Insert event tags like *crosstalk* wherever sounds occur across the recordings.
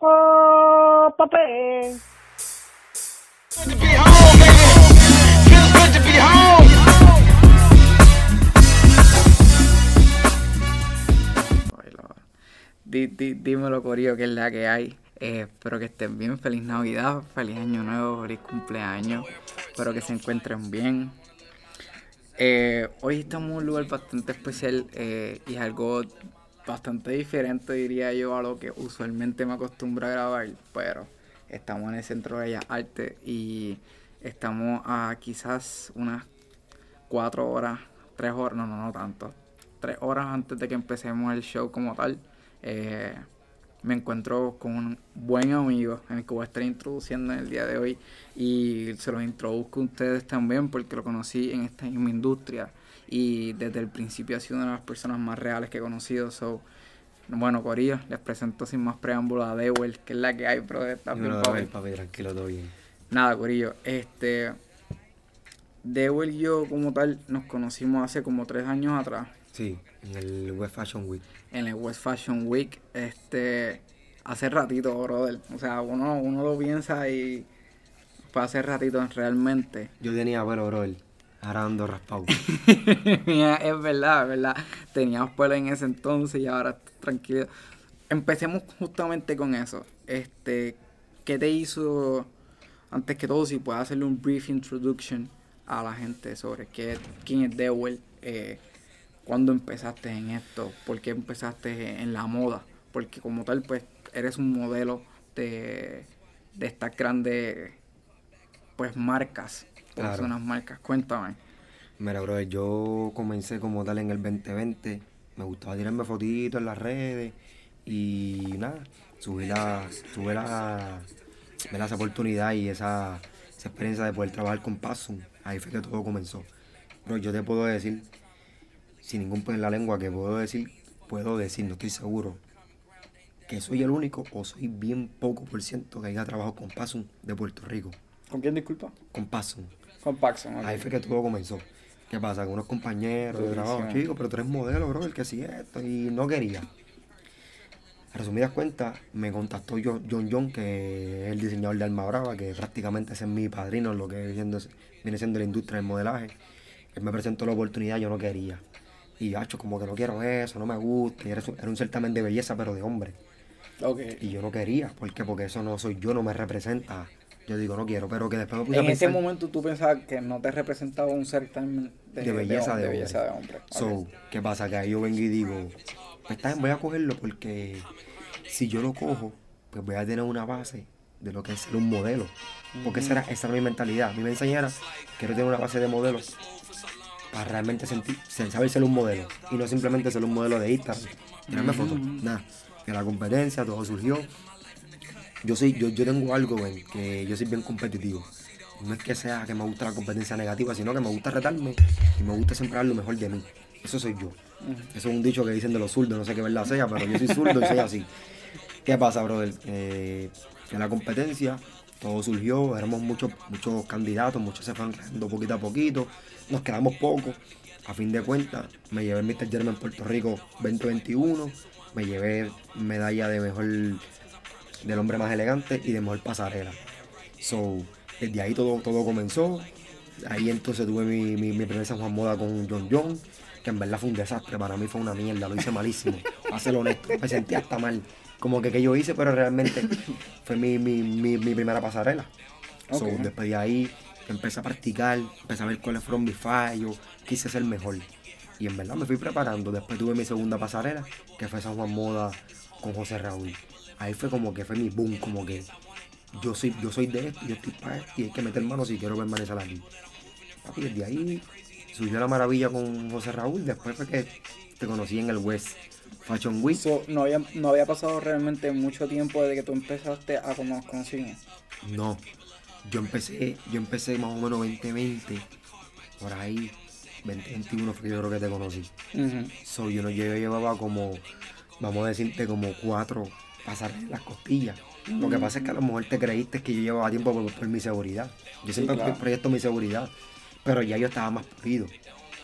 Oh. Di, di, dímelo, Corillo, que es la que hay. Eh, espero que estén bien. Feliz Navidad, feliz Año Nuevo, feliz cumpleaños. Espero que se encuentren bien. Eh, hoy estamos en un lugar bastante especial eh, y es algo bastante diferente, diría yo, a lo que usualmente me acostumbro a grabar. Pero estamos en el Centro de Bellas Artes y estamos a quizás unas cuatro horas, tres horas, no, no, no tanto. Tres horas antes de que empecemos el show como tal. Eh, me encuentro con un buen amigo en el que voy a estar introduciendo en el día de hoy y se los introduzco a ustedes también porque lo conocí en esta misma industria y desde el principio ha sido una de las personas más reales que he conocido. So, bueno, Corillo, les presento sin más preámbulo a Dewell, que es la que hay, bro. Está bien, papi. papi, tranquilo, todo bien. Nada, Corillo, este. Dewell y yo, como tal, nos conocimos hace como tres años atrás Sí, en el West Fashion Week. en el West Fashion Week, este, hace ratito, brother. O sea, uno, uno lo piensa y fue hace ratito realmente. Yo tenía pelo, bro, ahora ando raspado. *laughs* Es verdad, es verdad. Teníamos pelo en ese entonces y ahora tranquilo. Empecemos justamente con eso. Este, ¿qué te hizo, antes que todo, si puedes hacerle un brief introduction a la gente sobre qué, quién es Dewell, eh, cuándo empezaste en esto, por qué empezaste en la moda? Porque como tal, pues, eres un modelo de, de estas grandes, pues, marcas, Claro. personas marcas. Cuéntame. Mira, bro, yo comencé como tal en el 2020. Me gustaba tirarme fotitos en las redes y nada, subí la, tuve la, esa oportunidad y esa, esa experiencia de poder trabajar con Passum. Ahí fue que todo comenzó. Bro, yo te puedo decir, sin ningún pelo en la lengua, que puedo decir, puedo decir, no estoy seguro, que soy el único o soy bien poco por ciento que haya trabajado con Passum de Puerto Rico. ¿Con quién disculpa? Con Passum. Con Paxson. Ahí fue que todo comenzó. ¿Qué pasa? Con unos compañeros de trabajo, chicos, pero tú eres modelo, bro, el que sigue esto, y no quería. A resumidas cuentas, me contactó yo- John John, que es el diseñador de Alma Brava, que prácticamente ese es mi padrino en lo que viene siendo, viene siendo la industria del modelaje. Él me presentó la oportunidad, yo no quería. Y hacho, como que no quiero eso, no me gusta. Y era, era un certamen de belleza, pero de hombre. Ok. Y yo no quería. ¿Por qué? Porque eso no soy yo, no me representa. Yo digo, no quiero, pero que después me puse a En ese momento tú pensabas que no te representaba un certamen de, de belleza de, belleza de hombre. So. ¿qué pasa? Que ahí yo vengo y digo, pues está voy a cogerlo porque si yo lo cojo, pues voy a tener una base de lo que es ser un modelo. Porque esa era, esa era mi mentalidad. Mi me enseñara, quiero tener una base de modelos para realmente sentir, sen- saber ser un modelo. Y no simplemente ser un modelo de Instagram. Tirarme fotos, nada. De la competencia, todo surgió. Yo soy, yo, yo tengo algo, ven, que yo soy bien competitivo. No es que sea que me gusta la competencia negativa, sino que me gusta retarme y me gusta siempre dar lo mejor de mí. Eso soy yo. Eso es un dicho que dicen de los zurdos, no sé qué verdad sea, pero yo soy zurdo y soy así. ¿Qué pasa, brother? Eh, en la competencia todo surgió, éramos muchos, muchos candidatos, muchos se fueron creando poquito a poquito, nos quedamos pocos. A fin de cuentas, me llevé el Mr. German Puerto Rico 2021, me llevé medalla de mejor del hombre más elegante y de mejor pasarela. So, desde ahí todo, todo comenzó. Ahí entonces tuve mi, mi, mi primera San Juan Moda con John John, que en verdad fue un desastre. Para mí fue una mierda, lo hice malísimo. *laughs* Para ser honesto, me sentí hasta mal. Como que, que yo hice, pero realmente fue mi, mi, mi, mi primera pasarela. So, después de ahí empecé a practicar, empecé a ver cuáles fueron mis fallos, quise ser mejor. Y en verdad me fui preparando. Después tuve mi segunda pasarela, que fue San Juan Moda con José Raúl. Ahí fue como que fue mi boom, como que yo soy, yo soy de esto, yo estoy para esto y hay que meter manos si quiero permanecer aquí. Papi, desde ahí surgió la maravilla con José Raúl. Después fue que te conocí en el West Fashion Week. So, no, había, no había pasado realmente mucho tiempo desde que tú empezaste a como conocimos. No, yo empecé, yo empecé más o menos 2020, por ahí, 2021 fue que yo creo que te conocí. Ujú. So, yo, no, yo llevaba como, vamos a decirte, como cuatro pasarelas en las costillas. Lo que pasa es que a lo mejor te creíste que yo llevaba tiempo por, por mi seguridad. Yo siempre claro. proyecto mi seguridad, pero ya yo estaba más pulido.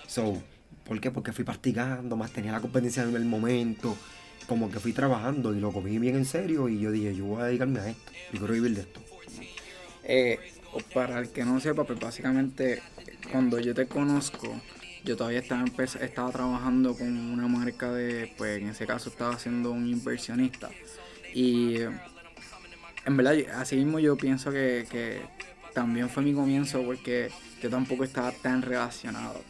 So, ¿por qué? Porque fui practicando, más tenía la competencia en el momento como que fui trabajando y lo comí bien en serio y yo dije, yo voy a dedicarme a esto, yo quiero vivir de esto. Eh, para el que no sepa, pues básicamente cuando yo te conozco, yo todavía estaba, estaba trabajando con una marca de, pues en ese caso estaba siendo un inversionista. Y en verdad, así mismo yo pienso que, que también fue mi comienzo porque yo tampoco estaba tan relacionado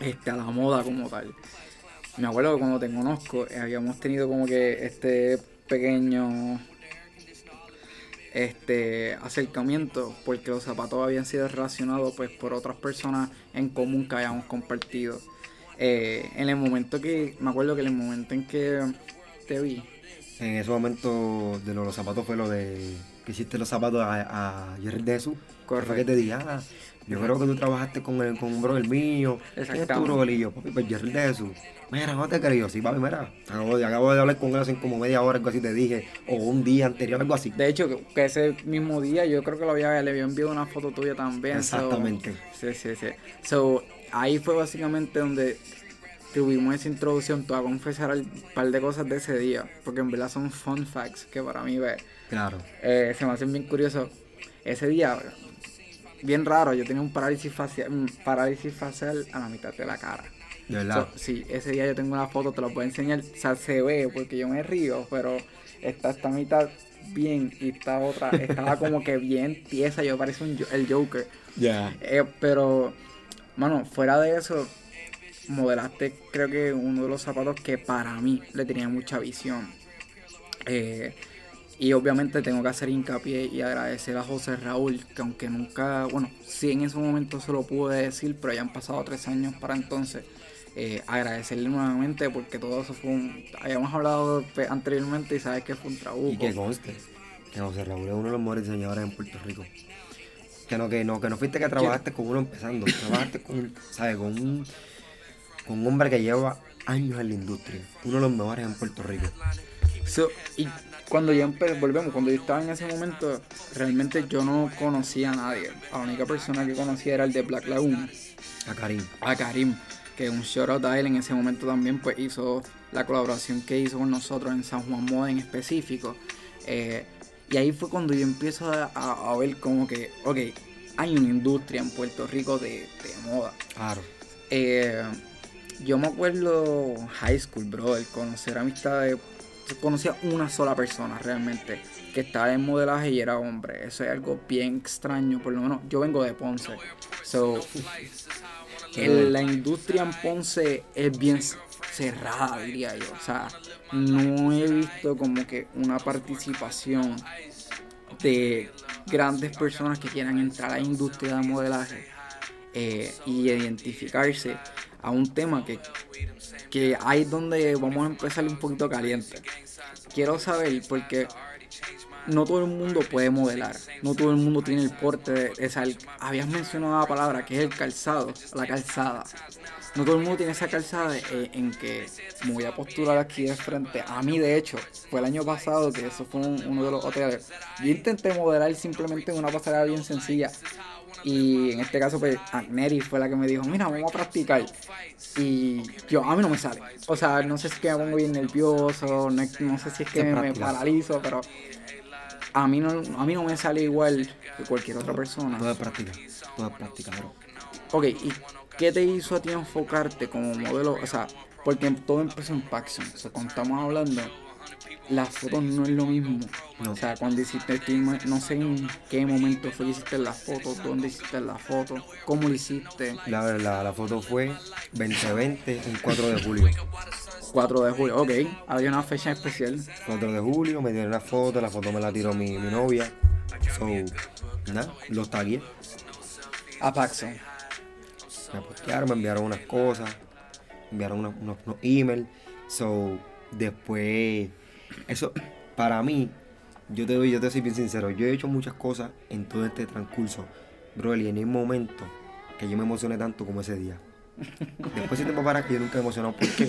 este, a la moda como tal. Me acuerdo que cuando te conozco eh, habíamos tenido como que este pequeño este acercamiento porque los zapatos habían sido relacionados pues por otras personas en común que habíamos compartido. Eh, en el momento que, me acuerdo que en el momento en que te vi. En ese momento de los, zapatos fue lo de que hiciste los zapatos a, a Jerry de Jesús. Correcto. que te dije, ah, yo creo que tú trabajaste con, el, con un brother mío. ¿Quién es tu brother? Y yo, papi, pues Jerry de Jesús. Mira, no te creo. Sí, papi, mira. Acabo de, acabo de hablar con él hace como media hora, algo así te dije. O un día anterior, algo así. De hecho, que, ese mismo día yo creo que lo había, le había enviado una foto tuya también. Exactamente. sí, sí, sí. So, ahí fue básicamente donde tuvimos esa introducción. Te voy a confesar un par de cosas de ese día. Porque en verdad son fun facts que para mí, ve. Claro. Eh, se me hacen bien curiosos. Ese día, bien raro, yo tenía un parálisis facial, parálisis facial a la mitad de la cara. ¿De verdad? sí, ese día yo tengo una foto, te la puedo enseñar. O sea, se ve porque yo me río, pero está esta mitad bien y esta otra estaba *laughs* como que bien tiesa. Yo parecía un, el Joker. Ya. Eh, pero, mano, fuera de eso, modelaste creo que uno de los zapatos que para mí le tenía mucha visión. Eh, y obviamente tengo que hacer hincapié y agradecer a José Raúl, que aunque nunca, bueno, sí en ese momento se lo pude decir, pero ya han pasado tres años para entonces. Eh, agradecerle nuevamente porque todo eso fue un. Habíamos hablado anteriormente y sabes que fue un trabajo. Y que conste que José Raúl es uno de los mejores diseñadores en Puerto Rico. Que no, que no, que no fuiste que trabajaste con uno empezando, trabajaste con, *laughs* ¿sabes? Con un, un hombre que lleva años en la industria, uno de los mejores en Puerto Rico. y cuando yo empecé, volvemos, cuando yo estaba en ese momento, realmente yo no conocía a nadie. La única persona que conocía era el de Black Lagoon. A Karim. A Karim, que un shout out a él en ese momento también, pues hizo la colaboración que hizo con nosotros en San Juan Moda en específico. Eh, y ahí fue cuando yo empiezo a, ver como que, ok, hay una industria en Puerto Rico de, moda. Claro. Eh, yo me acuerdo high school, bro, el conocer amistades conocía una sola persona realmente que estaba en modelaje y era hombre. Eso es algo bien extraño, por lo menos yo vengo de Ponce. So, la industria en Ponce es bien cerrada, diría yo. O sea, no he visto como que una participación de grandes personas que quieran entrar a la industria de modelaje eh, y identificarse a un tema que, que ahí donde vamos a empezar un poquito caliente. Quiero saber porque no todo el mundo puede modelar, no todo el mundo tiene el porte de esa. Habías mencionado la palabra que es el calzado, la calzada. No todo el mundo tiene esa calzada eh, en que me voy a postular aquí de frente. A mí, de hecho, fue el año pasado que eso fue uno de los hoteles. Yo intenté modelar simplemente en una pasarela bien sencilla. Y en este caso, pues, Agneri fue la que me dijo, mira, vamos a practicar. Y yo, a mí no me sale. O sea, no sé si es que me pongo bien nervioso, no, sé si es que me, paralizo, pero a mí, no, a mí no me sale igual que cualquier otra persona. Todo es práctica, todo es práctica, bro. Ok, ¿y qué te hizo a ti enfocarte como modelo? O sea, porque todo empezó en Paxson. O sea, cuando estamos hablando las fotos no es lo mismo. O sea, cuando hiciste, no sé en qué momento fue que hiciste las fotos, dónde hiciste las fotos, cómo lo hiciste. La, la, la foto fue 2020, el 4 de julio. 4 de julio, ok. Había una fecha especial. 4 de julio, me dieron la foto, la foto me la tiró mi, mi novia. So, nada, los tagué. A Paxo. Me postearon, me enviaron unas cosas, me enviaron unos, unos, unos emails. So, después eso, para mí, yo te, doy, yo te soy bien sincero, yo he hecho muchas cosas en todo este transcurso, bro, y en un momento que yo me emocioné tanto como ese día. Después de tiempo para que yo nunca he emocionado. ¿Por qué?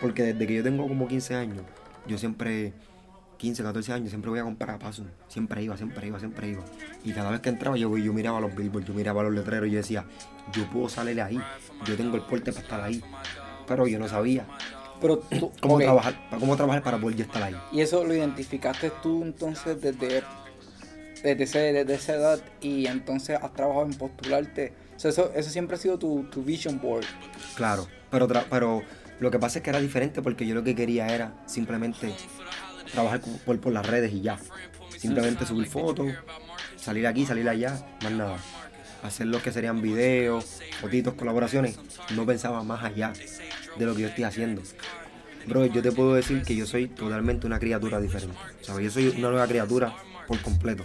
Porque desde que yo tengo como 15 años, yo siempre, 15, 14 años, siempre voy a comprar a paso. Siempre iba, siempre iba, siempre iba. Y cada vez que entraba, yo, yo miraba los billboards, yo miraba los letreros y yo decía, yo puedo salir ahí, yo tengo el porte para estar ahí. Pero yo no sabía Pero tú, *clears throat* cómo, ok, trabajar, para cómo trabajar para poder estar ahí. Y eso lo identificaste tú entonces desde, desde, ese, desde esa edad y entonces has trabajado en postularte. O sea, eso, eso siempre ha sido tu, tu vision board. Claro, pero, pero lo que pasa es que era diferente porque yo lo que quería era simplemente trabajar por las redes y ya. Simplemente subir fotos, salir aquí, salir allá, más nada. Hacer lo que serían videos, fotitos, colaboraciones. No pensaba más allá de lo que yo estoy haciendo. Bro, yo te puedo decir que yo soy totalmente una criatura diferente. ¿sabes? Yo soy una nueva criatura por completo.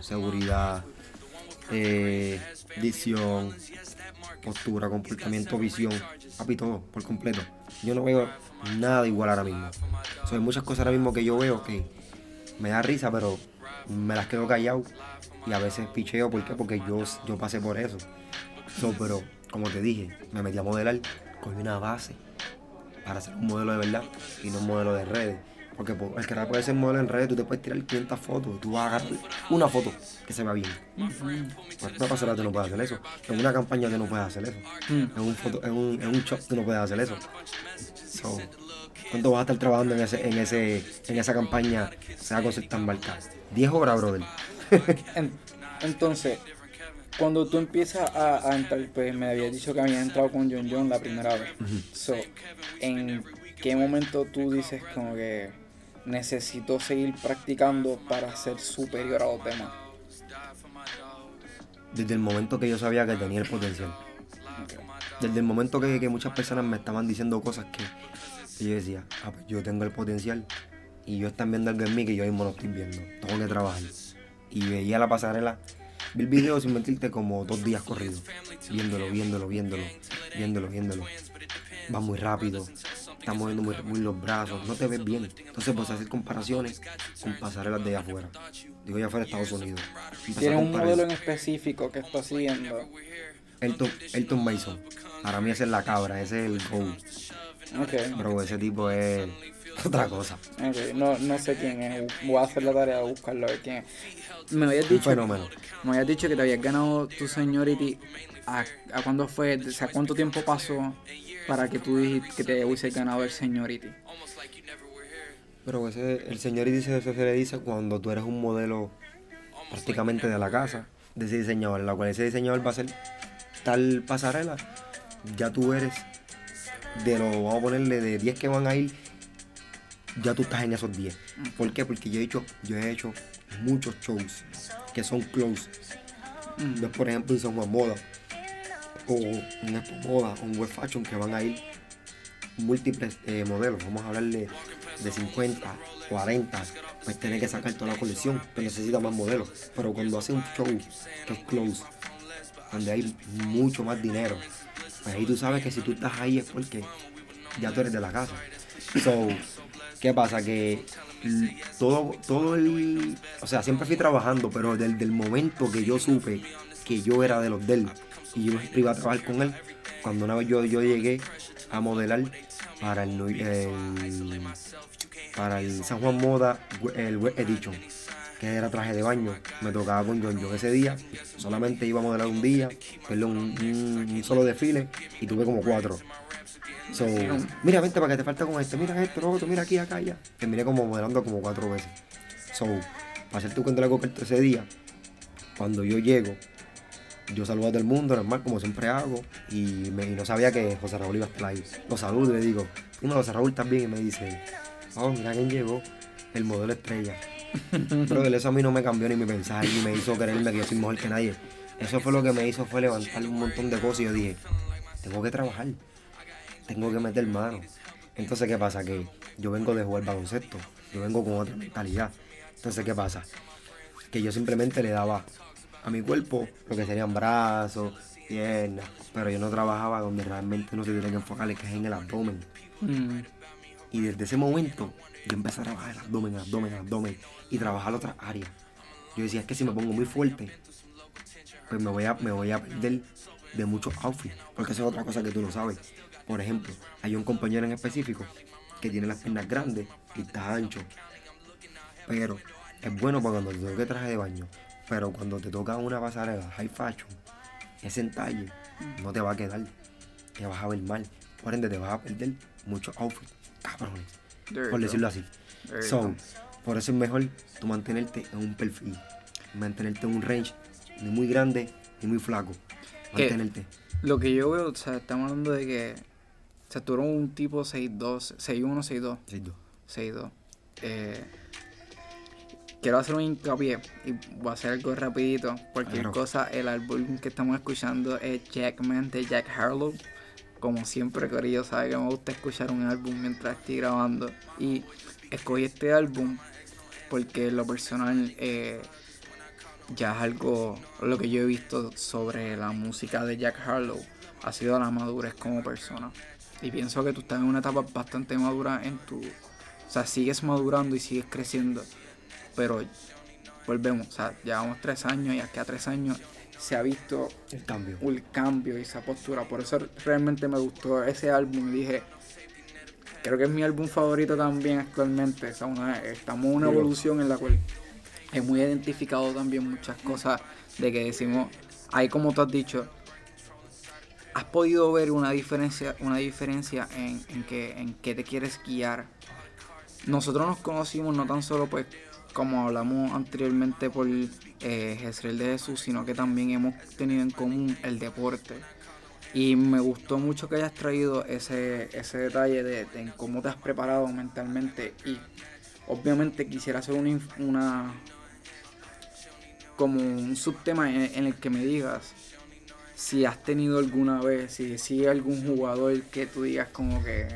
Seguridad, eh, dicción, postura, comportamiento, visión, papi, todo por completo. Yo no veo nada igual ahora mismo. O sea, hay muchas cosas ahora mismo que yo veo que me da risa, pero me las quedo callado y a veces picheo. ¿Por qué? Porque yo, yo pasé por eso. So, pero, como te dije, me metí a modelar con una base para ser un modelo de verdad y no un modelo de redes. Porque po- el que puede ser modelo en redes, tú te puedes tirar 500 fotos, tú vas a agarrar una foto que se vea bien. En una pasarela tú no puedes hacer eso. En una campaña tú no puedes hacer eso. En un, foto, en un, en un shop tú no puedes hacer eso. So, ¿Cuánto vas a estar trabajando en ese, en ese, en esa campaña, sea con ciertas marcas? 10 horas, brother. *laughs* En- entonces, cuando tú empiezas a, a entrar, pues me habías dicho que habías entrado con John John la primera vez. So, ¿en qué momento tú dices como que necesito seguir practicando para ser superior a los demás? Desde el momento que yo sabía que tenía el potencial. Desde el momento que, que muchas personas me estaban diciendo cosas que, que yo decía, ah, pues yo tengo el potencial y yo están viendo algo en mí que yo mismo no estoy viendo. Tengo que trabajar. Y veía la pasarela, vi el video sin mentirte como dos días corridos. Viéndolo, viéndolo, viéndolo, viéndolo, viéndolo. Va muy rápido, está moviendo muy, muy los brazos, no te ves bien. Entonces pues hacer comparaciones con pasarelas de allá afuera. Digo allá afuera de Estados Unidos. ¿Tienes un modelo en específico que estás siguiendo? Elton, Elton Mason. Para mí ese es la cabra, ese es el GOAT. Ok, Bro, ese tipo es *laughs* otra cosa. no, no sé quién es. Voy a hacer la tarea de buscarlo a ver quién es. Me habías Un dicho, fenómeno. me habías dicho que te habías ganado tu seniority. ¿A, a cuándo fue? O sea, ¿cuánto tiempo pasó para que tú dijiste que te hubiese ganado el seniority? Pero ese, el señor dice eso se le dice cuando tú eres un modelo prácticamente de la casa, de ese diseñador, en la cual ese diseñador va a hacer tal pasarela, ya tú eres de lo, vamos a ponerle de 10 que van a ir, ya tú estás en esos 10. ¿Por qué? Porque yo he hecho, yo he hecho muchos shows que son close. Ves, por ejemplo, en San Juan Moda, o en Expo Moda, o en Web Fashion, que van a ir múltiples eh, modelos. Vamos a hablar de, de 50, 40. Pues tienes que sacar toda la colección, pero necesita más modelos. Pero cuando hace un show que es close, donde hay mucho más dinero, pues ahí tú sabes que si tú estás ahí es porque ya tú eres de la casa. So, ¿qué pasa? Que todo, todo el. O sea, siempre fui trabajando, pero desde el momento que yo supe que yo era de los de él y yo iba a trabajar con él, cuando una vez yo, yo llegué a modelar para el, el- para el San Juan Moda, el Web Edition, que era traje de baño, me tocaba con John John ese día, solamente iba a modelar un día, perdón, un solo desfile y tuve como cuatro. So, mira, vente para que te falta con este, mira esto, lo otro, mira aquí, acá, allá. Terminé como modelando como cuatro veces. So, para hacerte cuenta algo corto ese día, cuando yo llego, yo saludo a todo el mundo, normal, como siempre hago, y, me- y no sabía que José Raúl iba a estar ahí. Lo saludo y le digo, dime José Raúl también, y me dice, oh, mira quién llegó, el modelo estrella. *laughs* Pero eso a mí no me cambió ni mi mensaje, ni me hizo creerme que yo soy mejor que nadie. Eso fue lo que me hizo, fue levantar un montón de cosas y yo dije, tengo que trabajar, tengo que meter mano. Entonces, ¿qué pasa? Que yo vengo de jugar baloncesto, yo vengo con otra mentalidad. Entonces, ¿qué pasa? Que yo simplemente le daba a mi cuerpo lo que serían brazos, piernas, pero yo no trabajaba donde realmente uno se tiene que enfocar, que es en el abdomen. Mm. Y desde ese momento yo empecé a trabajar el abdomen, el abdomen, el abdomen y trabajar otras áreas. Yo decía, es que si me pongo muy fuerte, pues me voy a, me voy a perder de muchos outfits. Porque esa es otra cosa que tú no sabes. Por ejemplo, hay un compañero en específico que tiene las piernas grandes y está ancho. Pero es bueno para cuando te toque traje de baño. Pero cuando te toca una pasarela high fashion, ese entalle no te va a quedar. Te vas a ver mal. Por ende, te vas a perder muchos outfits, cabrones. Por decirlo así. So, por eso es mejor tú mantenerte en un perfil. Mantenerte en un range ni muy grande ni muy flaco. Mantenerte. Lo que yo veo, o sea, estamos hablando de que. Tú eres un tipo 6'2, 6'1, 6'2. Sí, tú. 6'2. Eh, quiero hacer un hincapié y voy a hacer algo rapidito. Cualquier Claro. cosa, el álbum que estamos escuchando es Jackman de Jack Harlow. Como siempre, Corillo sabe que me gusta escuchar un álbum mientras estoy grabando. Y escogí este álbum porque lo personal eh, ya es algo, lo que yo he visto sobre la música de Jack Harlow ha sido la madurez como persona. Y pienso que tú estás en una etapa bastante madura en tu... O sea, sigues madurando y sigues creciendo. Pero volvemos, o sea, llevamos tres años y aquí a tres años se ha visto El cambio. un cambio y esa postura. Por eso realmente me gustó ese álbum y dije, creo que es mi álbum favorito también actualmente. O sea, una- estamos en una evolución en la cual he muy identificado también muchas cosas de que decimos, ahí como tú has dicho, has podido ver una diferencia, una diferencia en, en que en qué te quieres guiar. Nosotros nos conocimos no tan solo pues como hablamos anteriormente por eh, de Jesús, sino que también hemos tenido en común el deporte. Y me gustó mucho que hayas traído ese, ese detalle de, de cómo te has preparado mentalmente. Y obviamente quisiera hacer una, una como un subtema en el que me digas si has tenido alguna vez, si, si algún jugador que tú digas como que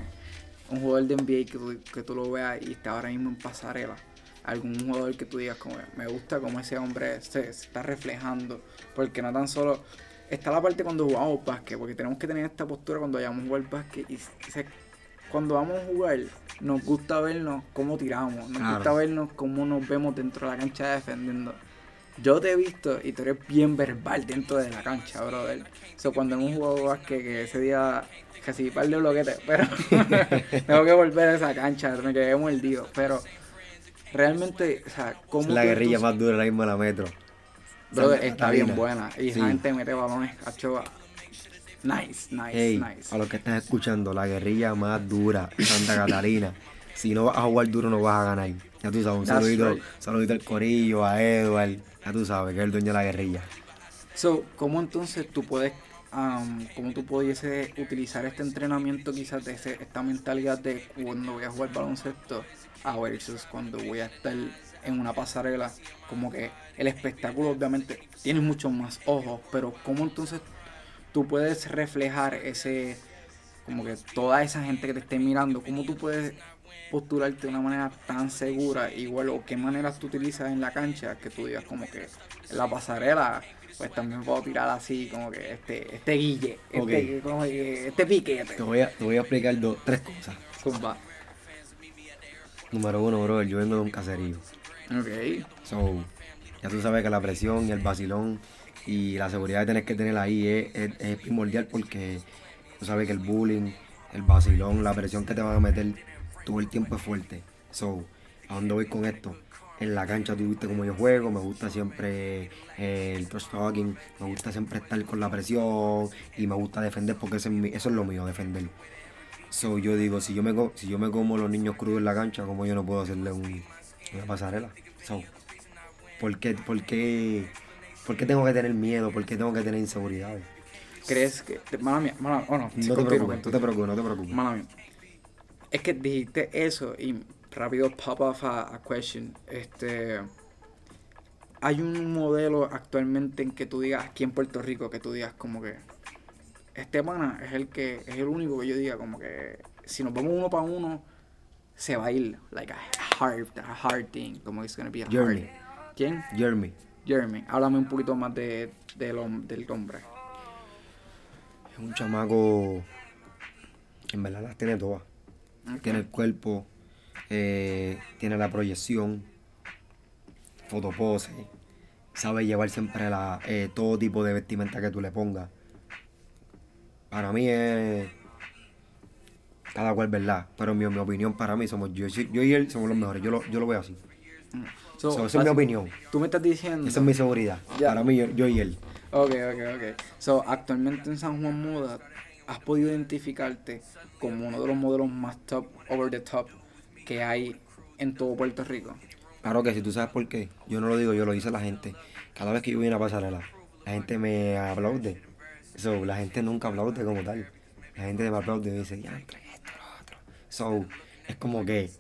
un jugador de NBA que tú, que tú lo veas y está ahora mismo en pasarela. Algún jugador que tú digas como me gusta cómo ese hombre se, se está reflejando. Porque no tan solo está la parte cuando jugamos básquet, porque tenemos que tener esta postura cuando vayamos a jugar básquet y se- cuando vamos a jugar nos gusta vernos cómo tiramos, nos Claro. gusta vernos cómo nos vemos dentro de la cancha defendiendo. Yo te he visto y tú eres bien verbal dentro de la cancha, brother. So, cuando hemos jugado básquet, que ese día casi par de bloquetes, *laughs* pero *laughs* tengo que volver a esa cancha, me quedé mordido. Pero realmente, o sea, ¿cómo Es la guerrilla tú- más dura mismo de la metro. Brother, está bien buena. Y Sí. esa gente mete balones, cacho. Nice, nice, Hey, nice. a los que están escuchando, la guerrilla más dura, Santa Catalina. si no vas a jugar duro, no vas a ganar. Ya tú sabes, un That's saludito, right. saludito al Corillo, a Edward. Ya tú sabes que es el dueño de la guerrilla. So, ¿cómo entonces tú puedes, um, cómo tú pudieses utilizar este entrenamiento quizás de esta mentalidad de cuando voy a jugar baloncesto a versus cuando voy a estar en una pasarela? Como que el espectáculo obviamente tiene muchos más ojos, pero ¿cómo entonces tú puedes reflejar ese, como que toda esa gente que te esté mirando, cómo tú puedes postularte de una manera tan segura, igual o qué maneras tú utilizas en la cancha que tú digas como que en la pasarela, pues también puedo tirar así como que este, este guille, este, como que este piquete. Te voy a, te voy a explicar dos, tres cosas. Número uno, bro, yo vengo de un caserío. Ok. So, ya tú sabes que la presión y el vacilón y la seguridad que tienes que tener ahí es, es- es primordial porque tú sabes que el bullying, el vacilón, la presión que te van a meter todo el tiempo es fuerte. So, ¿a dónde voy con esto? En la cancha tú viste cómo yo juego, me gusta siempre eh, el trash talking, me gusta siempre estar con la presión y me gusta defender porque eso es, mi- eso es lo mío, defender. So, yo digo, si yo me co- si yo me como los niños crudos en la cancha, como yo no puedo hacerle un- una pasarela? So, ¿por qué, por, qué, por qué tengo que tener miedo? ¿Por qué tengo que tener inseguridades? ¿Crees que, mala mía, mala, oh no, te preocupes, no te preocupes, no te preocupes. Mala mía. Es que dijiste eso y rápido pop off a, a question. Este. Hay un modelo actualmente en que tú digas, aquí en Puerto Rico, que tú digas como que. Este pana es el que. Es el único que yo diga como que. Si nos vamos uno para uno, se va a ir. Like a hard, a hard thing. Como it's gonna be a Jeremy. hard. ¿Quién? Jeremy, Jeremy. Háblame un poquito más de, del hom- del hombre. es un chamaco que en verdad las tiene todas. Tiene el cuerpo, eh, tiene la proyección, fotopose, sabe llevar siempre la, eh, todo tipo de vestimenta que tú le pongas. Para mí es cada cual verdad, pero en mi, mi opinión para mí somos yo, yo y él somos los mejores, yo lo, yo lo veo así. So, So, esa es mi opinión, Tú me estás diciendo. esa es mi seguridad. Para mí yo, yo y él. Ok, ok, ok. So, actualmente en San Juan Moda, has podido identificarte como uno de los modelos más top, over the top que hay en todo Puerto Rico? Claro que si tú sabes por qué, yo no lo digo, yo lo dice la gente. Cada vez que yo voy a una pasarela, la gente me aplaude. So, la gente nunca aplaude como tal. La gente me aplaude y me dice, ya, esto, lo otro. So, es como que,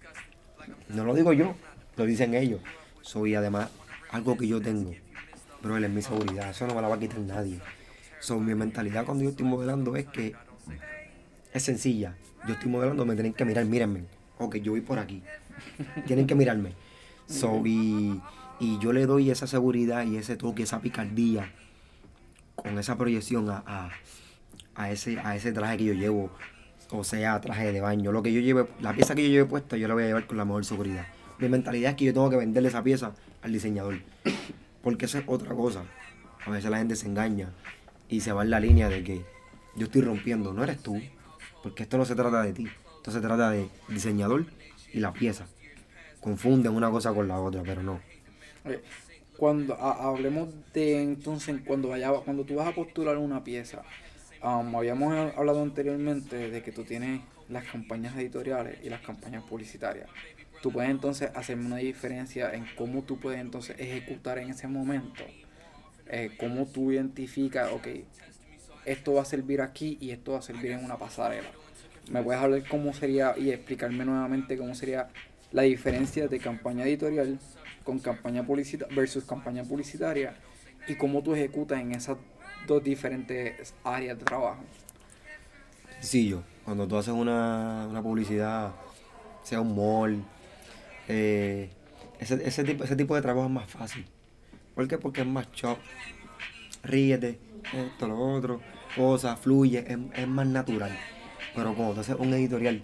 no lo digo yo, lo dicen ellos. So, y además, algo que yo tengo, bro, es mi seguridad. Eso no me la va a quitar nadie. So, mi mentalidad cuando yo estoy modelando es que es sencilla. Yo estoy modelando, me tienen que mirar, mírenme. Ok, yo voy por aquí. Tienen que mirarme. So, y, yo le doy esa seguridad y ese toque, esa picardía, con esa proyección a, a, ese, a ese traje que yo llevo. O sea, traje de baño. Lo que yo lleve, la pieza que yo lleve puesta, yo la voy a llevar con la mejor seguridad. Mi mentalidad es que yo tengo que venderle esa pieza al diseñador. Porque esa es otra cosa. A veces la gente se engaña y se va en la línea de que yo estoy rompiendo, no eres tú, porque esto no se trata de ti, esto se trata de diseñador y la pieza. Confunden una cosa con la otra, pero no. Cuando hablemos de entonces cuando vaya, cuando tú vas a postular una pieza, um, habíamos hablado anteriormente de que tú tienes las campañas editoriales y las campañas publicitarias. Tú puedes entonces hacerme una diferencia en cómo tú puedes entonces ejecutar en ese momento eh, cómo tú identificas, ok, esto va a servir aquí y esto va a servir en una pasarela. ¿Me puedes hablar cómo sería y explicarme nuevamente cómo sería la diferencia de campaña editorial con campaña publicitaria versus campaña publicitaria y cómo tú ejecutas en esas dos diferentes áreas de trabajo? yo cuando tú haces una, publicidad, sea un mall, eh, ese, ese, tipo, ese tipo de trabajo es más fácil ¿Por qué? Porque es más chop. Ríete, esto, lo otro, cosa, fluye, es, más natural. Pero cuando tú haces un editorial,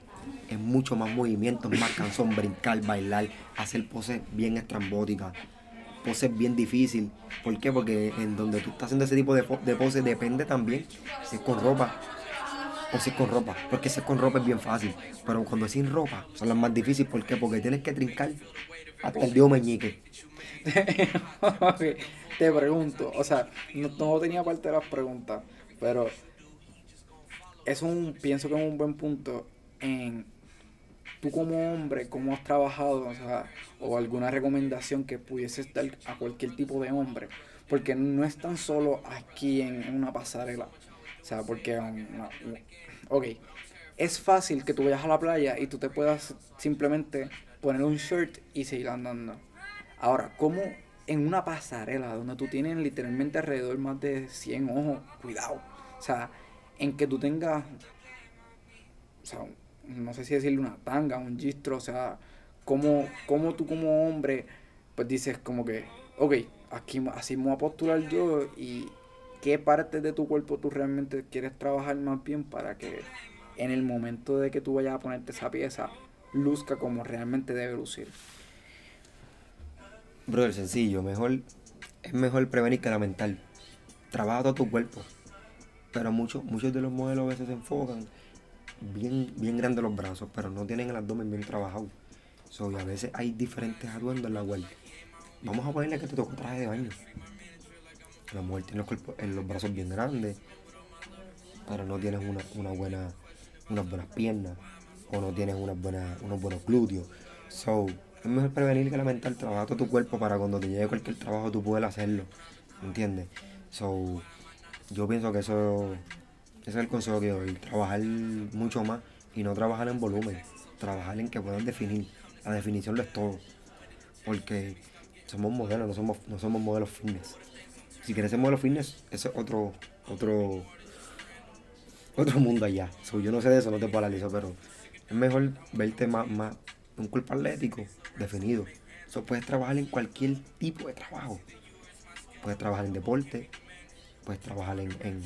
es mucho más movimiento, es más canción, brincar, bailar, hacer poses bien estrambóticas, poses bien difícil. ¿Por qué? Porque en donde tú estás haciendo ese tipo de, de poses depende también si es con ropa o si es con ropa. Porque si es con ropa es bien fácil. Pero cuando es sin ropa son las más difíciles. ¿Por qué? Porque tienes que trincar hasta el dios meñique. *laughs* te pregunto, o sea, no, tenía parte de las preguntas, pero es un, pienso que es un buen punto en tú como hombre, cómo has trabajado, o sea, o alguna recomendación que pudiese dar a cualquier tipo de hombre, porque no es tan solo aquí en, una pasarela, o sea, porque, es fácil que tú vayas a la playa y tú te puedas simplemente poner un shirt y seguir andando. Ahora, ¿cómo en una pasarela donde tú tienes literalmente alrededor más de 100 ojos, cuidado, o sea, en que tú tengas, o sea, no sé si decirle una tanga, un gistro, o sea, ¿cómo, cómo tú como hombre, pues dices como que, ok, aquí así me voy a postular yo y qué parte de tu cuerpo tú realmente quieres trabajar más bien para que en el momento de que tú vayas a ponerte esa pieza, luzca como realmente debe lucir. Brother, sencillo, mejor, es mejor prevenir que lamentar. Trabaja todo tu cuerpo. Pero muchos, muchos de los modelos a veces se enfocan bien, bien grandes los brazos, pero no tienen el abdomen bien trabajado. So, y a veces hay diferentes atuendos en la web. Vamos a ponerle que te tocó traje de baño. La mujer tiene los, en los brazos bien grandes, pero no tienes una, una buena, unas buenas piernas o no tienes unas buenas, unos buenos glúteos. So, es mejor prevenir que lamentar. Trabaja todo tu cuerpo para cuando te llegue cualquier trabajo tú puedas hacerlo. ¿Entiendes? So, yo pienso que eso, es el consejo que doy. Trabajar mucho más y no trabajar en volumen. Trabajar en que puedan definir. La definición lo es todo. Porque somos modelos, no somos, no somos modelos fitness. Si quieres ser modelo fitness, ese es otro, otro, otro mundo allá. yo no sé de eso, no te paralizo, pero es mejor verte más, más un cuerpo atlético definido. Eso puedes trabajar en cualquier tipo de trabajo. Puedes trabajar en deporte, puedes trabajar en,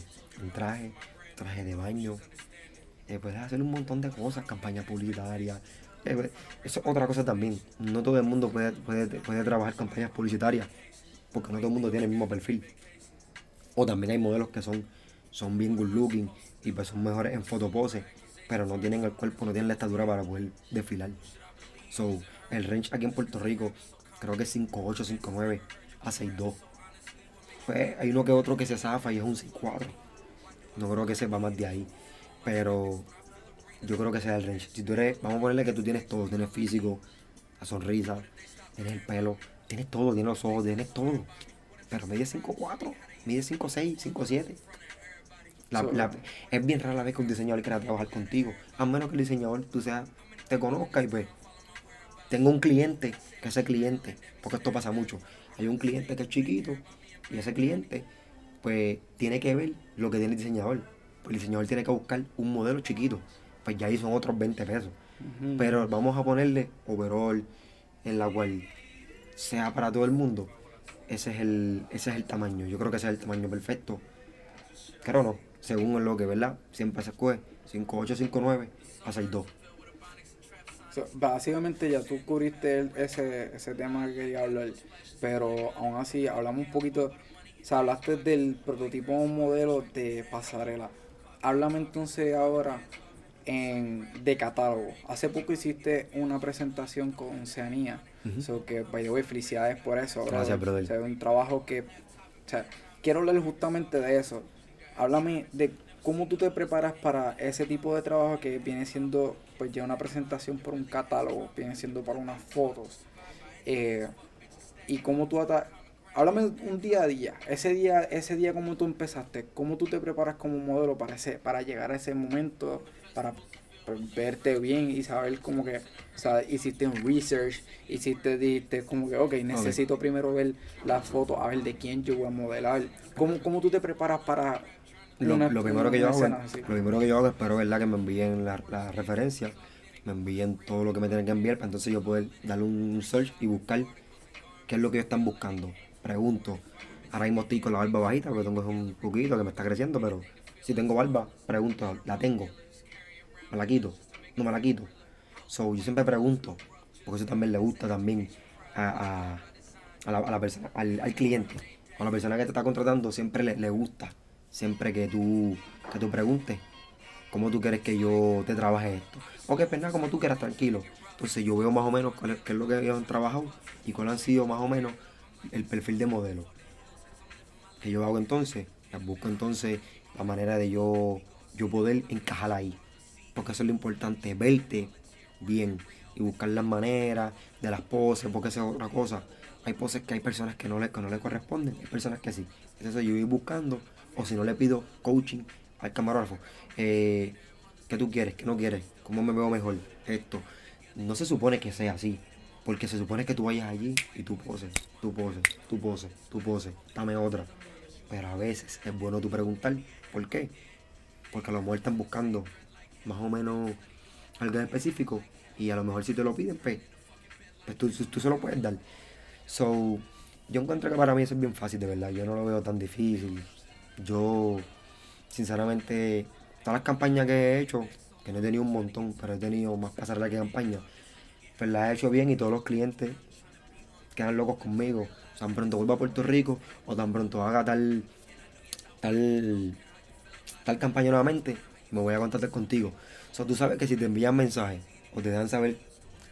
traje, traje de baño. Eh, puedes hacer un montón de cosas, campaña publicitaria. Eh, pues, eso es otra cosa también. No todo el mundo puede, puede, puede trabajar campañas publicitarias, porque no todo el mundo tiene el mismo perfil. O también hay modelos que son, son bien good looking y pues son mejores en fotopose, pero no tienen el cuerpo, no tienen la estatura para poder desfilar. So, el range aquí en Puerto Rico creo que es 5'8, 5'9 a 6'2. Pues hay uno que otro que se zafa y es un 6'4. No creo que se va más de ahí. Pero yo creo que sea el range. Si tú eres, vamos a ponerle que tú tienes todo, tienes físico, la sonrisa, tienes el pelo, tienes todo, tienes los ojos, tienes todo. Pero mide 5'4, mide 5'6, 5'7. La, la, es bien rara la vez que un diseñador quiera trabajar contigo. A menos que el diseñador tú sea, te conozca y pues tengo un cliente, que ese cliente, porque esto pasa mucho, hay un cliente que es chiquito y ese cliente pues tiene que ver lo que tiene el diseñador. Pues el diseñador tiene que buscar un modelo chiquito, pues ya ahí son otros 20 pesos. Pero vamos a ponerle overall en la cual sea para todo el mundo. Ese es el, ese es el tamaño. Yo creo que ese es el tamaño perfecto. Claro no, según lo que, ¿verdad? Siempre se escoge 5'8, 5'9 a 6'2 básicamente ya tú cubriste ese, ese tema que quería hablar, pero aún así hablamos un poquito, o sea, hablaste del prototipo modelo de pasarela. Háblame entonces ahora en, de catálogo. Hace poco hiciste una presentación con Oceanía, uh que by the way, felicidades por eso. Gracias, brother. O sea, un trabajo que, o sea, quiero hablar justamente de eso. Háblame de cómo tú te preparas para ese tipo de trabajo que viene siendo pues ya una presentación por un catálogo, viene siendo para unas fotos. Eh, y cómo tú háblame un día a día, ese día, ese día cómo tú empezaste, cómo tú te preparas como modelo para ese, para llegar a ese momento, para pues, verte bien y saber como que, o sea, hiciste un research, hiciste, dijiste como que, ok, necesito primero ver la foto, a ver de quién yo voy a modelar. ¿Cómo, cómo tú te preparas para lo, primero que yo hago, lo primero que yo hago, espero verdad que me envíen la, la referencia, me envíen todo lo que me tienen que enviar para entonces yo poder darle un search y buscar qué es lo que ellos están buscando. Pregunto, ahora mismo estoy con la barba bajita porque tengo un poquito que me está creciendo, pero si tengo barba, pregunto, ¿la tengo? ¿Me la quito? ¿No me la quito? So, yo siempre pregunto, porque eso también le gusta también a, a, la, a la, persona, al, al, cliente. A la persona que te está contratando siempre le, le gusta siempre que tú, que tú preguntes cómo tú quieres que yo te trabaje esto. O que pena como tú quieras, tranquilo. Entonces yo veo más o menos qué es lo que han trabajado y cuál han sido más o menos el perfil de modelo. Que yo hago entonces, busco entonces la manera de yo, yo poder encajar ahí. Porque eso es lo importante, verte bien y buscar las maneras de las poses, porque esa es otra cosa. Hay poses que hay personas que no le, que no le corresponden, hay personas que sí. Entonces yo voy buscando o si no le pido coaching al camarógrafo, eh, ¿qué tú quieres? ¿Qué no quieres? ¿Cómo me veo mejor? Esto. No se supone que sea así, porque se supone que tú vayas allí y tú poses, tú poses, tú poses, tú poses, dame otra. Pero a veces es bueno tú preguntar, ¿por qué? Porque a lo mejor están buscando más o menos algo específico y a lo mejor si te lo piden, pues, pues tú, tú se lo puedes dar. So, yo encuentro que para mí eso es bien fácil, de verdad. Yo no lo veo tan difícil. Yo, sinceramente, todas las campañas que he hecho, que no he tenido un montón, pero he tenido más pasarela que campaña, pues las he hecho bien y todos los clientes quedan locos conmigo. Tan pronto vuelvo a Puerto Rico o tan pronto haga tal, tal, tal campaña nuevamente, me voy a contactar contigo. O sea, tú sabes que si te envían mensajes o te dan saber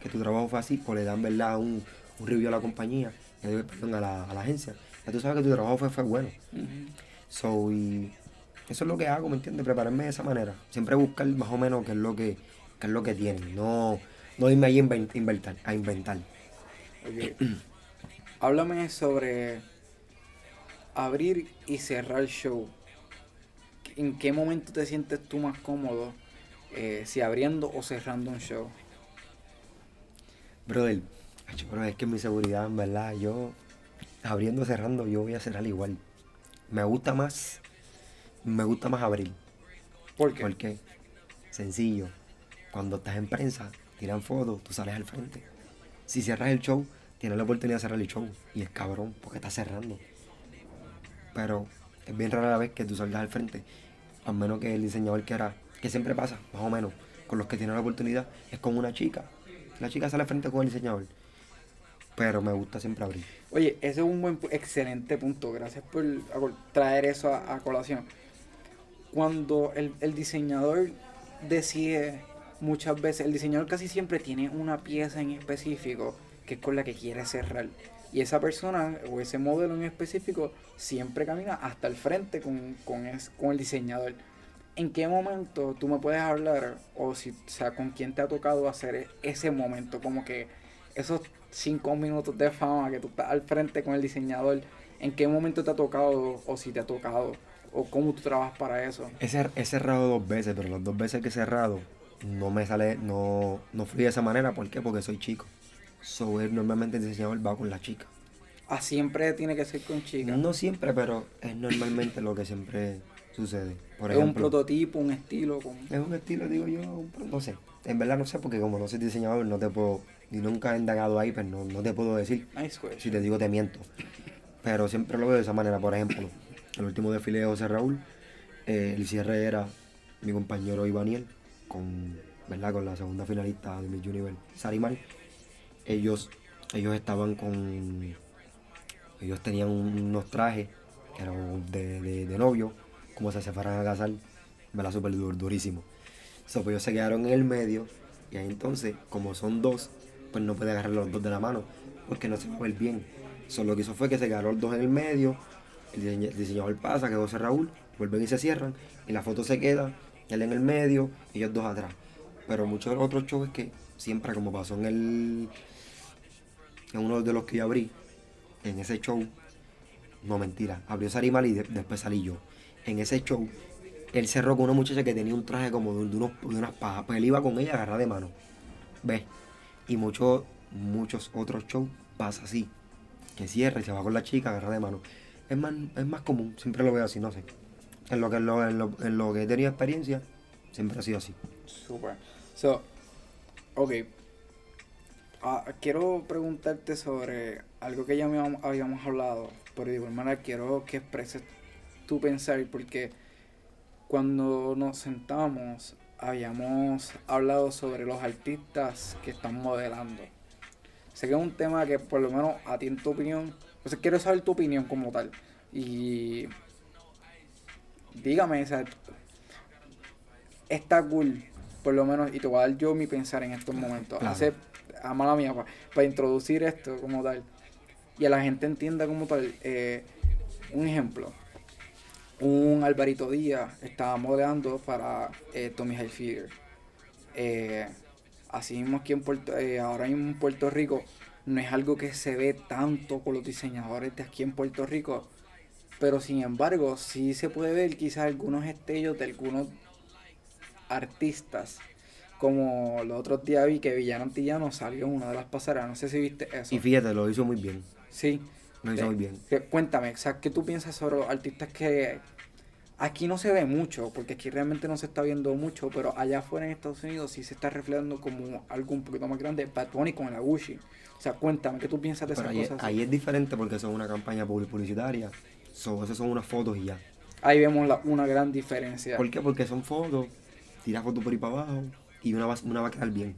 que tu trabajo fue así, o le dan verdad un, un review a la compañía, perdón, a la, a la agencia, ya tú sabes que tu trabajo fue, fue bueno. So, y eso es lo que hago, ¿me entiendes? Prepararme de esa manera. Siempre buscar más o menos qué es lo que, es lo que tienen. No, no irme ahí a inventar. A inventar. *clears throat* Háblame sobre abrir y cerrar show. ¿En qué momento te sientes tú más cómodo? Eh, si abriendo o cerrando un show. Brother, es que mi seguridad, en verdad, yo abriendo o cerrando, yo voy a cerrar igual me gusta más, me gusta más abrir. ¿Por qué? Porque, sencillo, cuando estás en prensa, tiran fotos, tú sales al frente. Si cierras el show, tienes la oportunidad de cerrar el show. Y es cabrón, porque estás cerrando. Pero es bien rara la vez que tú salgas al frente. A menos que el diseñador quiera, que siempre pasa, más o menos, con los que tienen la oportunidad, es con una chica. La chica sale al frente con el diseñador pero me gusta siempre abrir. Oye, ese es un buen, excelente punto. Gracias por traer eso a, colación. Cuando el, el, diseñador decide, muchas veces, el diseñador casi siempre tiene una pieza en específico que es con la que quiere cerrar. Y esa persona o ese modelo en específico siempre camina hasta el frente con, con, con el diseñador. ¿En qué momento tú me puedes hablar o si, sea, con quién te ha tocado hacer ese momento? Como que esos cinco minutos de fama que tú estás al frente con el diseñador, ¿en qué momento te ha tocado o si te ha tocado? ¿O cómo tú trabajas para eso? He, he cerrado dos veces, pero las dos veces que he cerrado no me sale, no, no fui de esa manera. ¿Por qué? Porque soy chico. So, normalmente el diseñador va con la chica. Ah, siempre tiene que ser con chicas. No siempre, pero es normalmente lo que siempre sucede. Por es un prototipo, un estilo. Es un estilo, digo yo, no sé. En verdad no sé, porque como no soy diseñador, no te puedo. Y nunca he indagado ahí, pero pues no, no te puedo decir. si te digo, te miento. Pero siempre lo veo de esa manera. Por ejemplo, el último desfile de José Raúl, eh, el cierre era mi compañero Ivaniel, con, ¿verdad? con la segunda finalista de Miss Universe, Sarimar. Ellos, ellos estaban con. Ellos tenían unos trajes que eran de, de novio como se fueran a casar, la Súper durísimo. So, pues ellos se quedaron en el medio y ahí entonces, como son dos, pues no puede agarrar los dos de la mano porque no se va a ver bien. So, lo que hizo fue que se quedaron los dos en el medio, el, diseñador pasa, quedó José Raúl, vuelven y se cierran y la foto se queda, él en el medio y ellos dos atrás. Pero muchos otros shows que siempre como pasó en el en uno de los que yo abrí, en ese show, no mentira, abrió Sarimal y después salí yo en ese show, él cerró con una muchacha que tenía un traje como de, unos, de unas pajas, pues él iba con ella agarrada de mano. ¿Ves? Y muchos, muchos otros shows pasa así. Que cierra y se va con la chica agarrada de mano. Es más, es más común, siempre lo veo así, no sé. En lo que, en lo, en lo, que he tenido experiencia, siempre ha sido así. Super. So, ok. Ah, quiero preguntarte sobre algo que ya habíamos hablado, pero de igual manera quiero que expreses tu pensar, porque cuando nos sentamos habíamos hablado sobre los artistas que están modelando. Sé que es un tema que por lo menos a ti en tu opinión, o sea, quiero saber tu opinión como tal. Y dígame, o está cool, por lo menos, y te voy a dar yo mi pensar en estos momentos. Hace, a mala mía, para introducir esto como tal. Y a la gente entienda como tal. Eh, un ejemplo un Alvarito Díaz estaba modelando para eh, Tommy Hilfiger. Eh, así mismo aquí en Puerto, eh, ahora mismo en Puerto Rico no es algo que se ve tanto con los diseñadores de aquí en Puerto Rico, pero sin embargo sí se puede ver quizás algunos estellos de algunos artistas. Como los otros días vi que Villano Antillano salió en una de las pasarelas, no sé si viste eso. Y fíjate, lo hizo muy bien. Sí. Lo hizo muy bien. cuéntame, ¿qué tú piensas sobre los artistas que, Aquí no se ve mucho, porque aquí realmente no se está viendo mucho, pero allá afuera en Estados Unidos sí se está reflejando como algo un poquito más grande. Bad Bunny con el Agushi. O sea, cuéntame, ¿qué tú piensas de esas ahí, cosas? Ahí es diferente porque son una campaña publicitaria. So, esas son unas fotos y ya. Ahí vemos la, una gran diferencia. ¿Por qué? Porque son fotos, tiras fotos por ahí para abajo y una va, una va a quedar bien.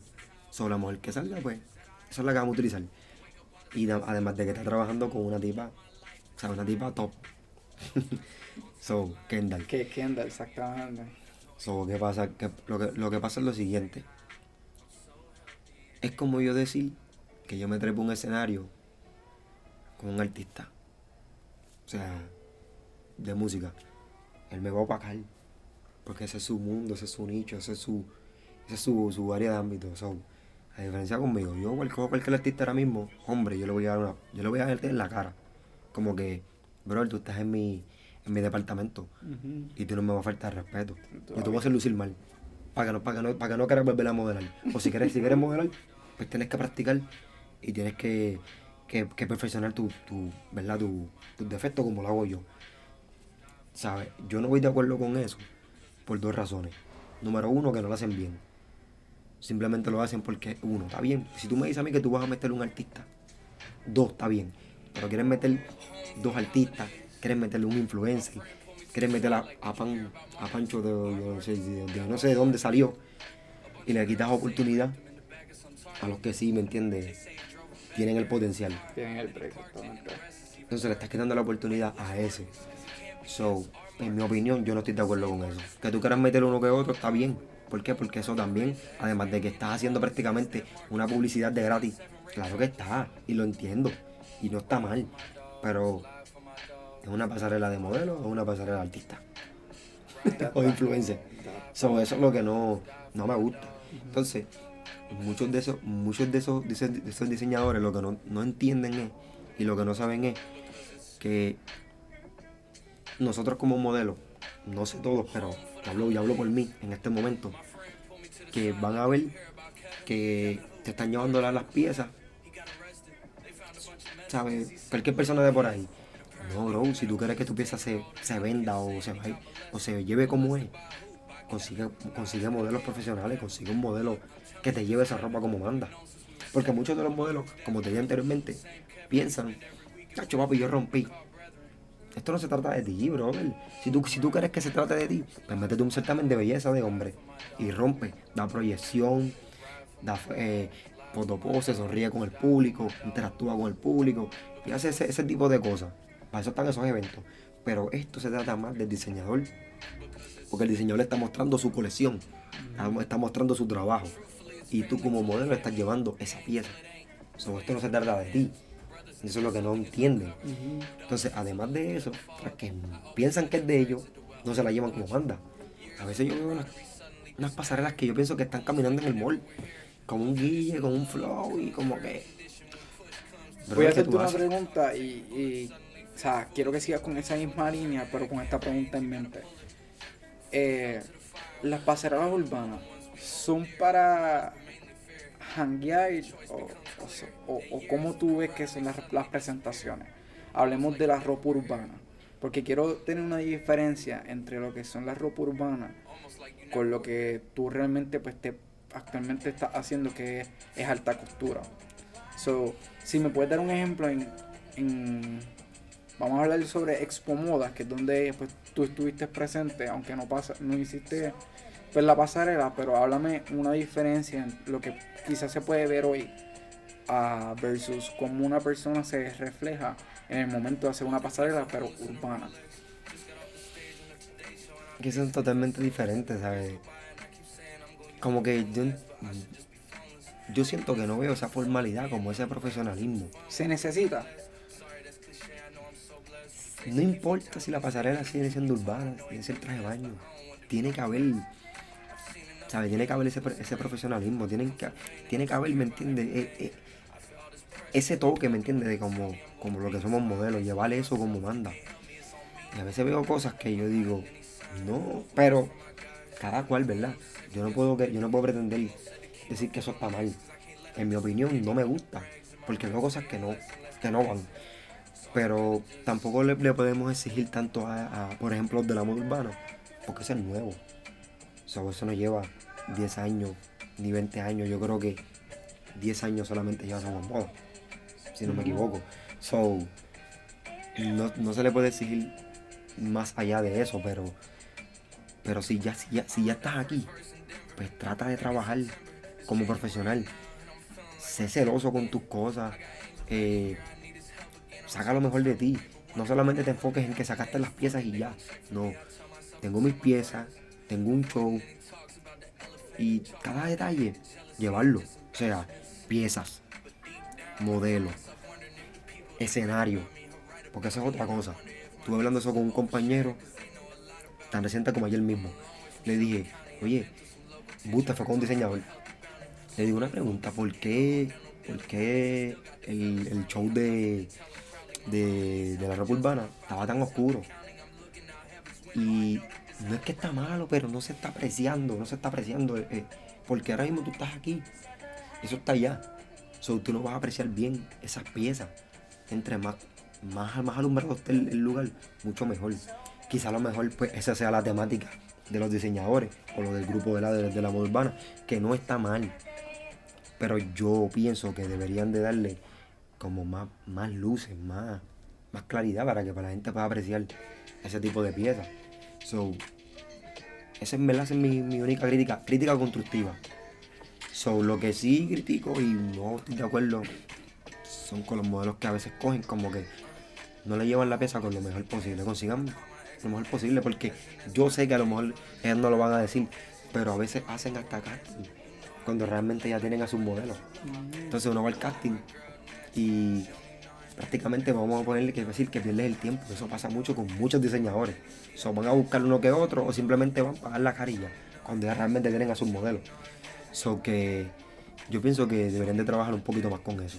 Sobre la mujer que salga, pues, esa es la que vamos a utilizar. Y además de que está trabajando con una tipa, o sea, una tipa top. *laughs* So, Kendall. Que Kendall, exactamente. So, ¿qué pasa? Que lo, que, lo que pasa es lo siguiente. Es como yo decir que yo me trepo un escenario con un artista. O sea, de música. Él me va a opacar. Porque ese es su mundo, ese es su nicho, ese es su, ese es su, su área de ámbito. So, a diferencia conmigo, yo cualquier, cualquier artista ahora mismo, hombre, yo le voy a dar una, yo le voy a darte en la cara. Como que, bro, tú estás en mi, en mi departamento y tú no me vas a faltar respeto. Y tú vas a hacer lucir mal. Para que no, para que no, para que no quieras volver a modelar. O si quieres, si quieres modelar, pues tienes que practicar y tienes que, que, perfeccionar tu, tu, ¿verdad? Tu, tus defectos como lo hago yo. ¿Sabes? Yo no voy de acuerdo con eso por dos razones. Número uno, que no lo hacen bien. Simplemente lo hacen porque, uno, está bien. Si tú me dices a mí que tú vas a meter un artista, dos, está bien. Pero quieren meter dos artistas quieres meterle un influencer, quieres meterle a, Pan, a Pancho de, no sé, de, no sé de dónde salió y le quitas oportunidad a los que sí, ¿me entiendes? Tienen el potencial. Tienen el exactamente. Entonces le estás quitando la oportunidad a ese. So, en mi opinión, yo no estoy de acuerdo con eso. Que tú quieras meter uno que otro está bien. ¿Por qué? Porque eso también, además de que estás haciendo prácticamente una publicidad de gratis, claro que está, y lo entiendo, y no está mal. Pero ¿Es una pasarela de modelo o una pasarela de artista? *laughs* o influencer. So, eso es lo que no, no me gusta. Entonces, muchos de esos, muchos de esos diseñadores lo que no, no entienden es, y lo que no saben es que nosotros como modelo, no sé todos, pero hablo, y hablo por mí en este momento, que van a ver que te están llevando las piezas. ¿Sabes? Cualquier persona de por ahí. No, bro, si tú quieres que tu pieza se, venda o se, se lleve como es, consigue, consigue modelos profesionales, consigue un modelo que te lleve esa ropa como manda. Porque muchos de los modelos, como te dije anteriormente, piensan, cacho papi, yo rompí. Esto no se trata de ti, bro. Si tú, si tú quieres que se trate de ti, pues métete un certamen de belleza de hombre. Y rompe. Da proyección, da eh, fotopose, sonríe con el público, interactúa con el público. Y hace ese, ese tipo de cosas. Para eso están esos eventos. Pero esto se trata más del diseñador. Porque el diseñador está mostrando su colección. Está mostrando su trabajo. Y tú como modelo estás llevando esa pieza. So, esto no se trata de ti. Eso es lo que no entienden. Entonces, además de eso, las que piensan que es de ellos, no se la llevan como banda. A veces yo veo unas, pasarelas que yo pienso que están caminando en el mall, con un guille, con un flow y como que... Voy a hacerte una pregunta y, y, o sea, quiero que sigas con esa misma línea, pero con esta pregunta en mente. Eh, las pasarelas urbanas son para hanguear o, o, o, cómo tú ves que son las, presentaciones. Hablemos de la ropa urbana, porque quiero tener una diferencia entre lo que son las ropa urbanas con lo que tú realmente pues te actualmente estás haciendo que es, alta costura. So, si me puedes dar un ejemplo en, vamos a hablar sobre Expo Moda, que es donde pues, tú estuviste presente, aunque no pasa, no hiciste pues la pasarela, pero háblame una diferencia en lo que quizás se puede ver hoy uh, versus cómo una persona se refleja en el momento de hacer una pasarela, pero urbana. Que son totalmente diferentes, ¿sabes? Como que yo, yo siento que no veo esa formalidad como ese profesionalismo. ¿Se necesita? No importa si la pasarela sigue siendo urbana, tiene que ser traje de baño. Tiene que haber tiene que haber ese, profesionalismo, tiene que, tiene que haber, ¿me entiendes? E, e, ese toque, ¿me entiendes? De como, como lo que somos modelos, llevar eso como manda. Y a veces veo cosas que yo digo, no, pero cada cual, ¿verdad? Yo no puedo, yo no puedo pretender decir que eso está mal. En mi opinión, no me gusta, porque veo cosas que no, que no van. Pero tampoco le, podemos exigir tanto a, por ejemplo, de la moda urbana, porque es el nuevo. O eso no lleva 10 años ni 20 años. Yo creo que 10 años solamente lleva Somos Moda, si no me equivoco. So, no, se le puede exigir más allá de eso, pero, pero si, ya, si, ya, si ya estás aquí, pues trata de trabajar como profesional. Sé celoso con tus cosas. Eh, saca lo mejor de ti. No solamente te enfoques en que sacaste las piezas y ya. No. Tengo mis piezas, tengo un show y cada detalle llevarlo. O sea, piezas, modelos, escenario. Porque eso es otra cosa. Estuve hablando eso con un compañero tan reciente como ayer mismo. Le dije, oye, Busta fue con un diseñador. Le digo una pregunta, ¿por qué, por qué el, show de, de, de la ropa urbana estaba tan oscuro? Y no es que está malo, pero no se está apreciando, no se está apreciando. Eh, eh, porque ahora mismo tú estás aquí, eso está allá. So, tú no vas a apreciar bien esas piezas. Entre más, más, más alumbrado esté el, lugar, mucho mejor. Quizá a lo mejor pues esa sea la temática de los diseñadores o lo del grupo de la, de, la urbana, que no está mal. Pero yo pienso que deberían de darle como más, más luces, más, más claridad para que para la gente pueda apreciar ese tipo de piezas. So, esa es, mi, única crítica, crítica constructiva. So, lo que sí critico y no estoy de acuerdo son con los modelos que a veces cogen como que no le llevan la pieza con lo mejor posible. Consigan lo mejor posible porque yo sé que a lo mejor ellos no lo van a decir, pero a veces hacen hasta casting cuando realmente ya tienen a sus modelos. Entonces uno va al casting y prácticamente vamos a ponerle que decir que pierdes el tiempo. Eso pasa mucho con muchos diseñadores. So, van a buscar uno que otro o simplemente van a pagar la carilla cuando ya realmente quieren a sus modelos. So que yo pienso que deberían de trabajar un poquito más con eso.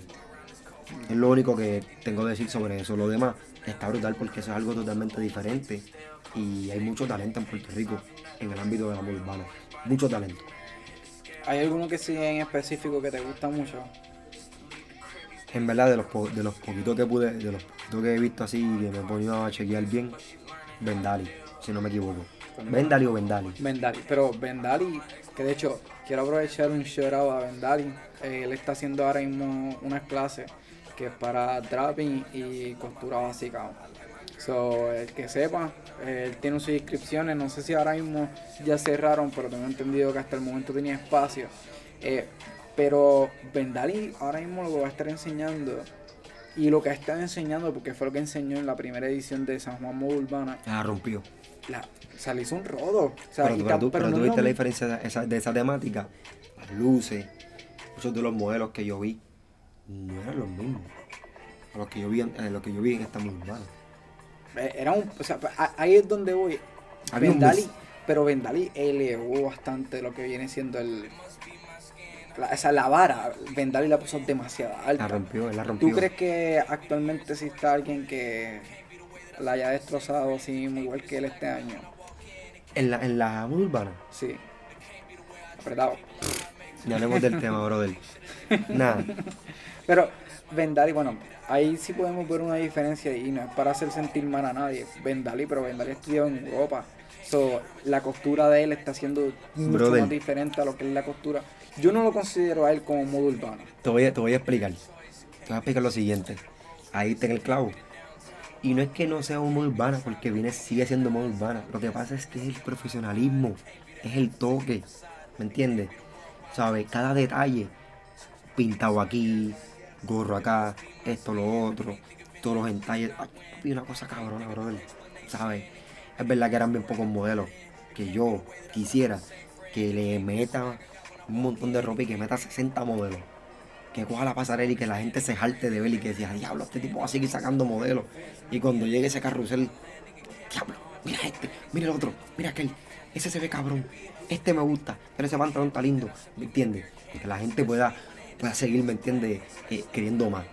Es lo único que tengo que decir sobre eso. Lo demás está brutal porque eso es algo totalmente diferente y hay mucho talento en Puerto Rico en el ámbito de la moda urbana. Mucho talento. ¿Hay alguno que sí en específico que te gusta mucho? En verdad, de los, po- de los poquitos que pude, de los poquitos que he visto así, que me he ponido a chequear bien, Vendali, si no me equivoco. Vendali o Vendali. Vendali, pero Vendali, que de hecho quiero aprovechar un shout out a Vendali. Eh, él está haciendo ahora mismo unas clases que es para draping y costura básica. So, el que sepa, él tiene sus inscripciones, no sé si ahora mismo ya cerraron, pero tengo entendido que hasta el momento tenía espacio. Eh, pero Vendali ahora mismo lo que va a estar enseñando y lo que ha estado enseñando, porque fue lo que enseñó en la primera edición de San Juan Moda Urbana, La rompió. la, o sea, le hizo un rodo. O sea, pero pero tú, pero tú viste la diferencia de esa, de esa temática. Las luces, muchos de los modelos que yo vi no eran los mismos. A los que yo vi, en- a los que yo vi en esta urbana. Eh, Era un, o sea, ahí es donde voy. Vendali, pero Vendali elevó bastante lo que viene siendo el. La, esa la vara. Vendali la puso demasiado La alta. rompió, él la rompió. ¿Tú crees que actualmente exista alguien que la haya destrozado así mismo igual que él este año? En la, en la urbana. Sí. Apretado. Ya hablemos del tema, brother. Nada. Pero Vendali, bueno, ahí sí podemos ver una diferencia y no es para hacer sentir mal a nadie. Vendali, pero Vendali estudió en Europa. So, la costura de él está siendo mucho Brother. más diferente a lo que es la costura. Yo no lo considero a él como modo urbano. Te voy, a, te voy a explicar. Te voy a explicar lo siguiente. Ahí está en el clavo. Y no es que no sea muy urbana, porque viene, sigue siendo muy urbana. Lo que pasa es que es el profesionalismo, es el toque. ¿Me entiendes? ¿Sabes? Cada detalle. Pintado aquí, gorro acá, esto, lo otro, todos los entalles. Papi, una cosa cabrona, brother. ¿Sabes? Es verdad que eran bien pocos modelos que yo quisiera que le meta un montón de ropa y que meta 60 modelos. Que coja la pasarela y que la gente se jalte de ver y que decía, diablo, este tipo va a seguir sacando modelos. Y cuando llegue ese carrusel, diablo, mira este, mira el otro, mira aquel, ese se ve cabrón, este me gusta, pero ese pantalón está lindo, ¿me entiendes? Que la gente pueda, pueda seguir, ¿me entiendes? Eh, queriendo más.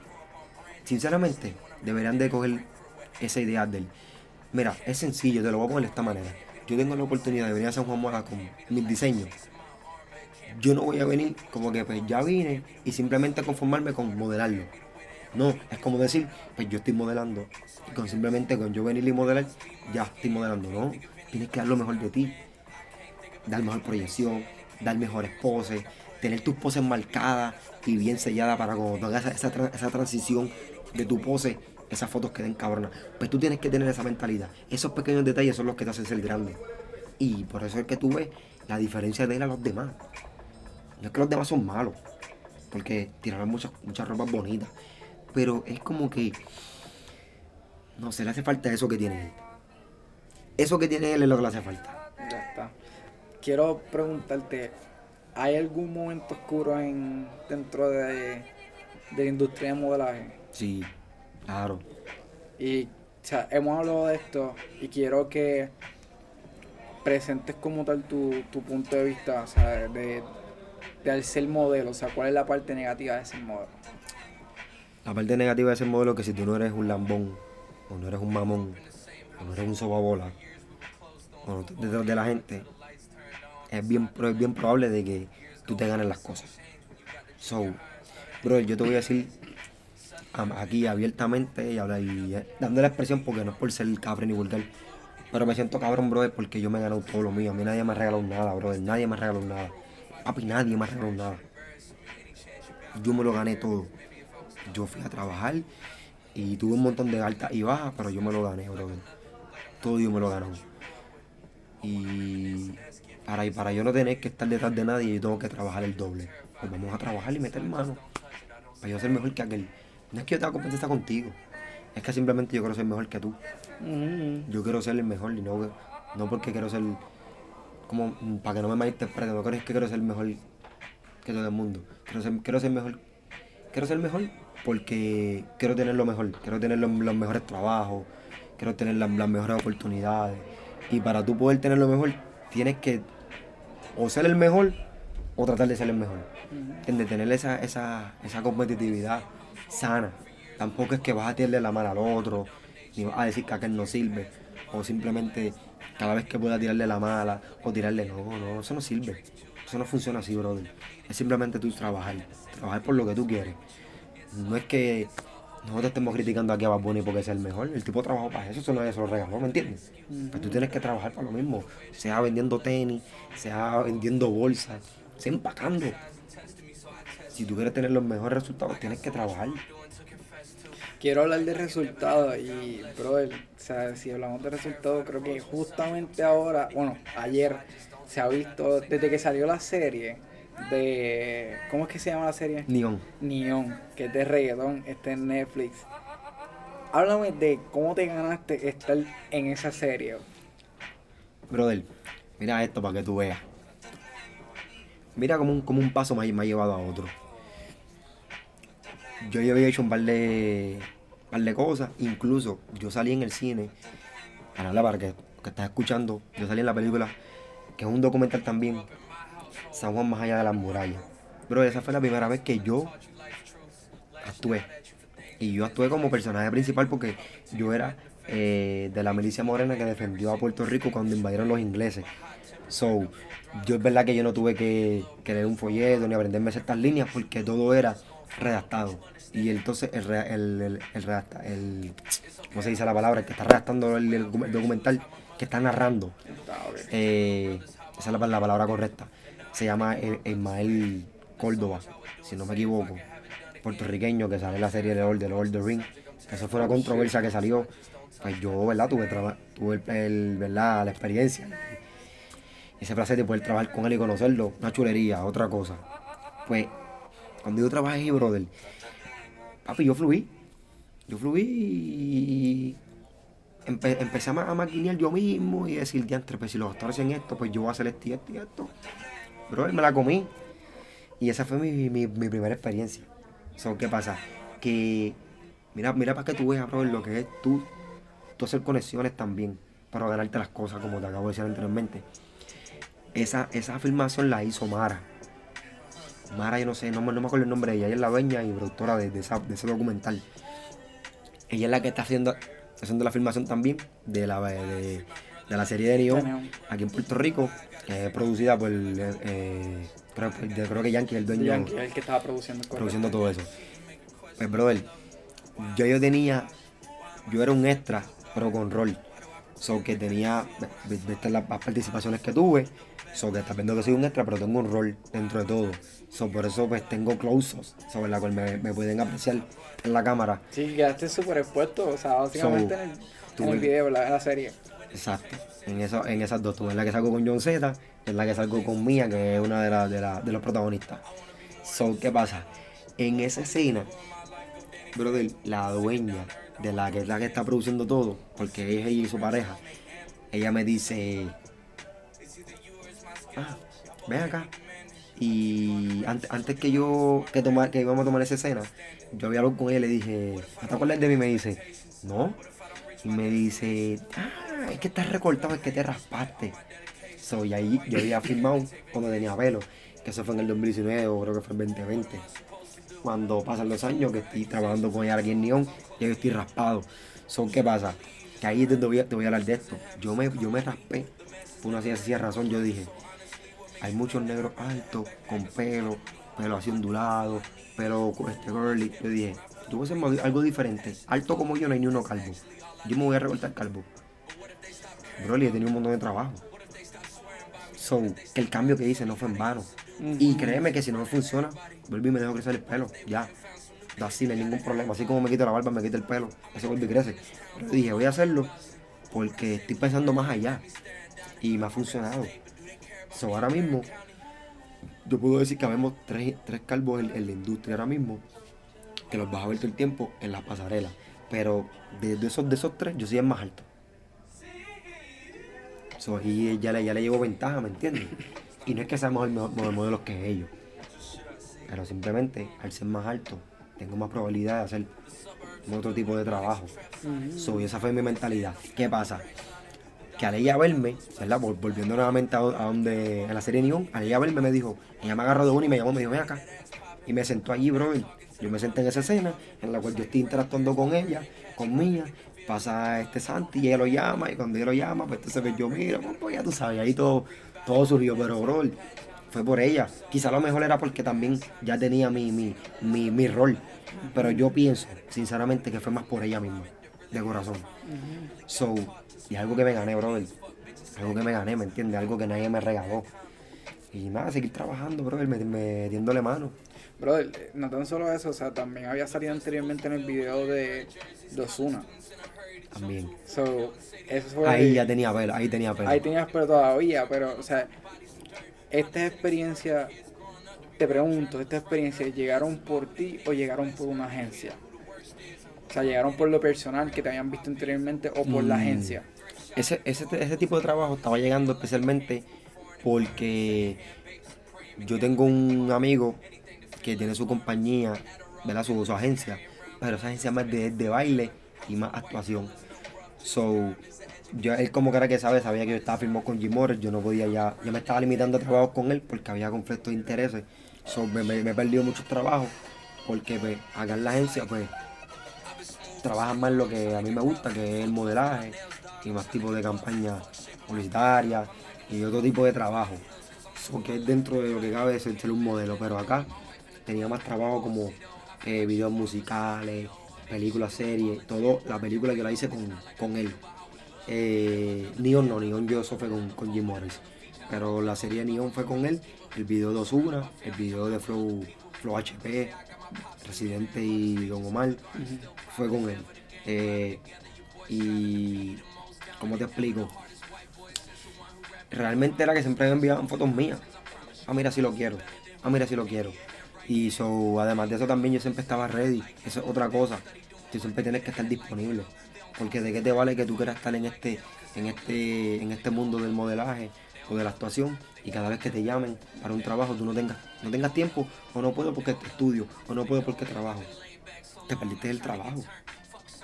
Sinceramente, deberían de coger esa idea de él. Mira, es sencillo, te lo voy a poner de esta manera. Yo tengo la oportunidad de venir a San Juan Mora con mis diseños. Yo no voy a venir como que pues ya vine y simplemente conformarme con modelarlo. No, es como decir, pues yo estoy modelando. Y con simplemente con yo venir y modelar, ya estoy modelando. No, tienes que dar lo mejor de ti. Dar mejor proyección, dar mejores poses, tener tus poses marcadas y bien selladas para cuando tú hagas esa, esa esa transición de tu pose, esas fotos queden cabronas. Pues tú tienes que tener esa mentalidad. Esos pequeños detalles son los que te hacen ser grande. Y por eso es que tú ves la diferencia de él a los demás. No es que los demás son malos, porque tiraron muchas, muchas ropas bonitas. Pero es como que. No sé, le hace falta eso que tiene él. Eso que tiene él es lo que le hace falta. Ya está. Quiero preguntarte, ¿hay algún momento oscuro en dentro de, de la industria de modelaje? Sí, claro. Y, o sea, hemos hablado de esto y quiero que presentes como tal tu, tu punto de vista, o sea, de al ser modelo, o sea, cuál es la parte negativa de ser modelo. La parte negativa de ese modelo es que si tú no eres un lambón, o no eres un mamón, o no eres un sobabola, o no estás detrás de la gente, es bien, es bien probable de que tú te ganes las cosas. So, bro, yo te voy a decir aquí abiertamente y, habla- y, eh, dando la expresión porque no es por ser cabrón ni vulgar, pero me siento cabrón, brother, porque yo me he ganado todo lo mío. A mí nadie me ha regalado nada, brother. Nadie me ha regalado nada. Papi, nadie regalado nada. Yo me lo gané todo. Yo fui a trabajar y tuve un montón de altas y bajas, pero yo me lo gané, brother. Todo yo me lo gané. Y para, para yo no tener que estar detrás de nadie, yo tengo que trabajar el doble. Pues vamos a trabajar y meter mano. Para yo ser mejor que aquel. No es que yo tenga competencia contigo. Es que simplemente yo quiero ser mejor que tú. Yo quiero ser el mejor y no, no porque quiero ser como para que no me malinterpreten, no creo que quiero ser mejor que todo el mundo. Quiero ser, quiero ser mejor. Quiero ser mejor porque quiero tener lo mejor, quiero tener los, los mejores trabajos, quiero tener las, las mejores oportunidades. Y para tú poder tener lo mejor, tienes que o ser el mejor o tratar de ser el mejor. De tener esa, esa, esa competitividad sana. Tampoco es que vas a tirarle la mano al otro, ni vas a decir que aquel no sirve, o simplemente cada vez que pueda tirarle la mala o tirarle, no, no, eso no sirve. Eso no funciona así, brother. Es simplemente tú trabajar, trabajar por lo que tú quieres. No es que nosotros estemos criticando aquí a Bad Bunny porque es el mejor. El tipo trabajó para eso, eso no es eso regaló, ¿me entiendes? Pues tú tienes que trabajar para lo mismo. Sea vendiendo tenis, sea vendiendo bolsas, sea empacando. Si tú quieres tener los mejores resultados, tienes que trabajar. Quiero hablar de resultados y, brother, o sea, si hablamos de resultados, creo que justamente ahora, bueno, ayer se ha visto, desde que salió la serie, de. ¿Cómo es que se llama la serie? Neon. Neon, que es de reggaetón, está en Netflix. Háblame de cómo te ganaste estar en esa serie. Brother, mira esto para que tú veas. Mira como un, como un paso me ha, me ha llevado a otro. Yo ya había hecho un par de, par de cosas. Incluso yo salí en el cine. Para la para que, que estás escuchando. Yo salí en la película. Que es un documental también. San Juan más allá de las murallas. Pero esa fue la primera vez que yo actué. Y yo actué como personaje principal porque yo era eh, de la milicia morena que defendió a Puerto Rico cuando invadieron los ingleses. So, yo es verdad que yo no tuve que, que leer un folleto ni aprenderme ciertas líneas porque todo era redactado. Y entonces el, el, el, el redacta- el- ¿cómo se dice la palabra? El que está redactando el, documental, que está narrando. Eh, esa es la, la palabra correcta. Se llama Ismael Córdoba, si no me equivoco. Puertorriqueño que sale en la serie de Lord, de Lord of the Ring. Eso fue una controversia que salió. Pues yo, ¿verdad? Tuve, tuve el- ¿verdad? la experiencia. Ese placer de poder trabajar con él y conocerlo, una chulería, otra cosa. Pues, cuando yo trabajé brother, papi, yo fluí. Yo fluí y empe- empecé a, ma- maquinear yo mismo y decir, diantre, pues si los actores hacen esto, pues yo voy a hacer esto y esto y esto. Bro, me la comí. Y esa fue mi, mi, mi primera experiencia. So, ¿Qué pasa? Que, mira, mira para que tú veas, bro, lo que es tú, tú hacer conexiones también para ganarte las cosas, como te acabo de decir anteriormente. Esa, esa afirmación la hizo Mara. Mara, yo no sé, no, me- no me acuerdo el nombre de ella. Ella es la dueña y productora de, de esa- de ese documental. Ella es la que está haciendo, haciendo la filmación también de la, de, de la serie de Neon aquí en Puerto Rico, que es producida por, eh, creo, yo creo que Yankee, el dueño, Yankee, el que estaba produciendo produciendo todo eso. Pues, brother, yo, yo tenía, yo era un extra, pero con rol. So que tenía, viste las, participaciones que tuve, so que estás viendo que soy un extra, pero tengo un rol dentro de todo. So por eso pues tengo close-ups, sobre la cual me, me pueden apreciar en la cámara. Sí, quedaste súper expuesto, o sea, básicamente So, en, el, en video, la, en la serie. Exacto. En, eso, en esas dos. Tú en la que salgo con John Z, en la que salgo con Mia, que es una de, las de, la- de los protagonistas. So, ¿qué pasa? En esa escena, brother, la dueña de la que es la que está produciendo todo, porque es ella y su pareja, ella me dice, ah, ven acá. Y antes, antes que yo, que, tomar, que íbamos a tomar esa escena, yo había hablado con ella y le dije, ¿no te acuerdas de mí? Me dice, no. Y me dice, ah, es que estás recortado, es que te raspaste. So, y ahí yo había firmado cuando tenía pelo, que eso fue en el 2019 o creo que fue el 2020. Cuando pasan los años que estoy trabajando con ella aquí en Neon, ya yo estoy raspado. So, ¿qué pasa? Que ahí te voy, a, te voy a hablar de esto. Yo me, yo me raspé por una sencilla razón. Yo dije, hay muchos negros altos, con pelo, pelo así ondulado, pelo este curly. Yo dije, yo voy a hacer algo diferente. Alto como yo no hay ni uno calvo. Yo me voy a recortar calvo. Broly, he tenido un montón de trabajo. So, que el cambio que hice no fue en vano. Y créeme que si no me funciona, vuelvo y me dejo crecer el pelo. Ya. Así, no hay ningún problema. Así como me quito la barba, me quito el pelo. Eso vuelve y crece. Dije, voy a hacerlo porque estoy pensando más allá. Y me ha funcionado. So, ahora mismo, yo puedo decir que habemos tres, tres calvos en, en la industria ahora mismo, que los vas a ver todo el tiempo en las pasarelas. Pero de, de esos, de esos tres, yo soy el más alto. So, y ya le, ya le llevo ventaja, ¿me entiendes? Y no es que seamos el mejor, mejor modelos que ellos. Pero simplemente, al ser más alto, tengo más probabilidad de hacer otro tipo de trabajo. So, y esa fue mi mentalidad. ¿Qué pasa? Que al ella verme, ¿verdad? Volviendo nuevamente a, donde, en la serie Neon, al ella verme me dijo, ella me agarró de uno y me llamó, me dijo, ven acá. Y me sentó allí, bro. Yo me senté en esa escena en la cual yo estoy interactuando con ella, con Mía. Pasa este Santi y ella lo llama. Y cuando ella lo llama, pues entonces pues, yo miro, pues ya tú sabes, ahí todo, todo surgió. Pero, bro, fue por ella. Quizá lo mejor era porque también ya tenía mi, mi, mi, mi rol. Pero yo pienso, sinceramente, que fue más por ella misma, de corazón. So, y algo que me gané, brother. Algo que me gané, ¿me entiendes? Algo que nadie me regaló. Y nada, seguir trabajando, brother, metiéndole mano. Brother, no tan solo eso, o sea, también había salido anteriormente en el video de Dosuna. También. So, eso ahí ya tenía pelo, ahí tenía pelo. Ahí tenías pelo todavía, pero, o sea, esta experiencia, te pregunto, ¿estas experiencias llegaron por ti o llegaron por una agencia? O sea, llegaron por lo personal que te habían visto anteriormente o por la mm. agencia. Ese, ese, ese tipo de trabajo estaba llegando especialmente porque yo tengo un amigo que tiene su compañía, ¿verdad? Su, su agencia, pero esa agencia más de, de baile y más actuación. So, yo, él como cara que sabe, sabía que yo estaba firmado con Jim Morris, yo no podía ya, yo me estaba limitando a trabajar con él porque había conflictos de intereses. So, me, me, he perdido muchos trabajos porque pues, acá en la agencia pues trabajan más lo que a mí me gusta, que es el modelaje y más tipo de campañas publicitarias y otro tipo de trabajo. que es dentro de lo que cabe ser un modelo, pero acá tenía más trabajo como eh, videos musicales, películas, series, todo, la película que la hice con, con él. Eh, Neon no, Neon yo eso fue con, con, Jim Morris. Pero la serie Neon fue con él, el video de Osuna, el video de Flow, Flow HP, Residente y Don Omar, fue con él. Eh, y, ¿cómo te explico? Realmente era que siempre me enviaban fotos mías. Ah, mira si lo quiero. Ah, mira si lo quiero. Y so, además de eso también yo siempre estaba ready. Eso es otra cosa. Tú siempre tienes que estar disponible. Porque de qué te vale que tú quieras estar en este, en este, en este mundo del modelaje o de la actuación y cada vez que te llamen para un trabajo tú no tengas, no tengas tiempo o no puedo porque estudio o no puedo porque trabajo. Te perdiste el trabajo.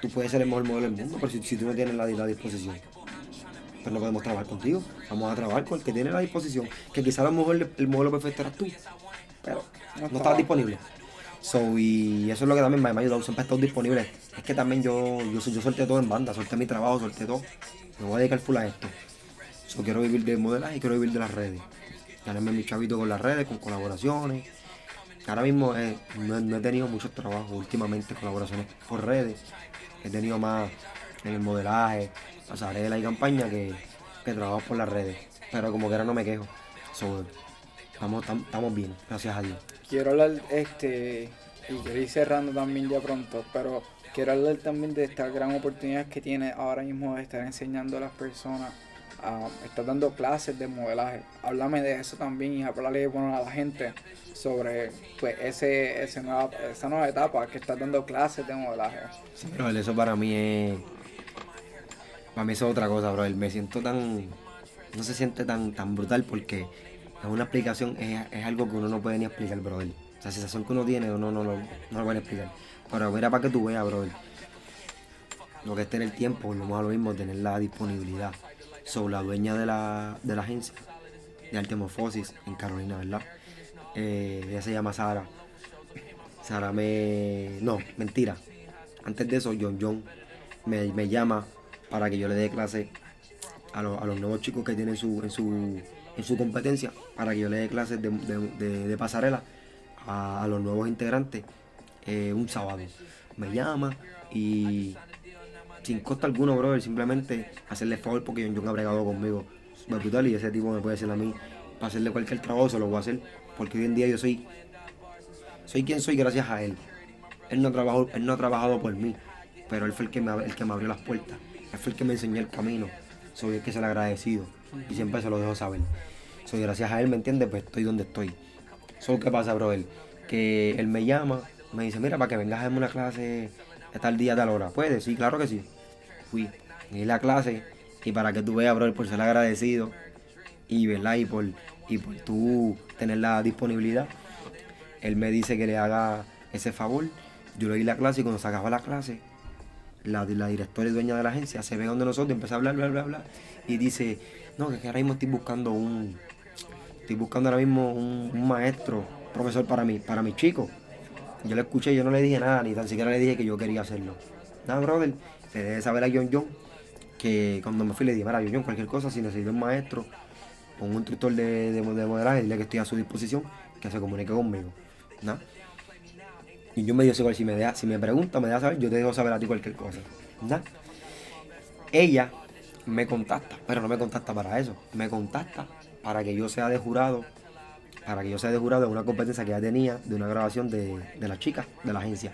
Tú puedes ser el mejor modelo del mundo, pero si, tú no tienes la, la disposición, pues no podemos trabajar contigo. Vamos a trabajar con el que tiene la disposición. Que quizá a lo mejor el, modelo perfecto eras tú, pero no, no disponible. So, y eso es lo que también me, ha ayudado, siempre estar disponible. Es que también yo, yo, yo solté todo en banda, solté mi trabajo, solté todo. Me voy a dedicar full a esto. So, quiero vivir de modelaje y quiero vivir de las redes. Ganarme mi chavito con las redes, con colaboraciones. Ahora mismo eh, no, he tenido muchos trabajos últimamente, colaboraciones por redes. He tenido más en el modelaje, pasarela y campaña que, que trabajo por las redes. Pero como que ahora no me quejo. So, estamos, estamos bien, gracias a Dios quiero hablar, este, y quiero ir cerrando también ya pronto, pero quiero hablar también de esta gran oportunidad que tiene ahora mismo de estar enseñando a las personas, a estar dando clases de modelaje. Háblame de eso también y hablarle bueno, a la gente sobre pues ese, ese nueva, esa nueva etapa que estás dando clases de modelaje. Sí, pero eso para mí es. Para mí eso es otra cosa, bro. Me siento tan. No se siente tan, tan brutal porque es una explicación, es, algo que uno no puede ni explicar, brother. La sensación que uno tiene, uno no, no, no lo puede explicar. Pero mira para que tú veas, brother. Lo que es tener tiempo, lo más lo mismo, tener la disponibilidad. Sobre la dueña de la, de la agencia de Artemorfosis en Carolina, ¿verdad? Eh, ella se llama Sara. Sara me. No, mentira. Antes de eso, John John me, me llama para que yo le dé clase a, a los nuevos chicos que tienen su, en su en su competencia para que yo le dé clases de, pasarela a, los nuevos integrantes eh, un sábado. Me llama y sin costa alguno, brother, simplemente hacerle favor porque John John ha bregado conmigo. brutal y ese tipo me puede decir a mí para hacerle cualquier trabajo, se lo voy a hacer porque hoy en día yo soy soy quien soy gracias a él. Él no, trabajó, él no ha trabajado por mí, pero él fue el que, me, el que me abrió las puertas. Él fue el que me enseñó el camino. Soy el que se le agradecido y siempre se lo dejo saber. Soy gracias a él, ¿me entiendes? Pues estoy donde estoy. Solo que pasa, bro, él, que él me llama, me dice, mira, para que vengas a darme una clase tal día, a tal hora. ¿Puede? Sí, claro que sí. Fui, di la clase y para que tú veas, bro, por ser agradecido y, ¿verdad? Y por, y por tú tener la disponibilidad, él me dice que le haga ese favor Yo le di la clase y cuando se acaba la clase, la, la directora y dueña de la agencia se ve donde nosotros, empieza a hablar, bla, bla, bla, y dice, no, que ahora mismo estoy buscando un, estoy buscando ahora mismo un, un maestro, profesor para mí, para mis chicos. Yo le escuché, yo no le dije nada, ni tan siquiera le dije que yo quería hacerlo. Nada, brother, le debe saber a John John que cuando me fui le dije, mira, John John, cualquier cosa, si necesito un maestro o un instructor de, de, de modelaje, dile que estoy a su disposición, que se comunique conmigo. ¿no? Y yo me dio igual, si me, da, si me pregunta, me da saber, yo te dejo saber a ti cualquier cosa. ¿no? Ella me contacta, pero no me contacta para eso, me contacta para que yo sea de jurado, para que yo sea de jurado de una competencia que ya tenía, de una grabación de, de las chicas de la agencia.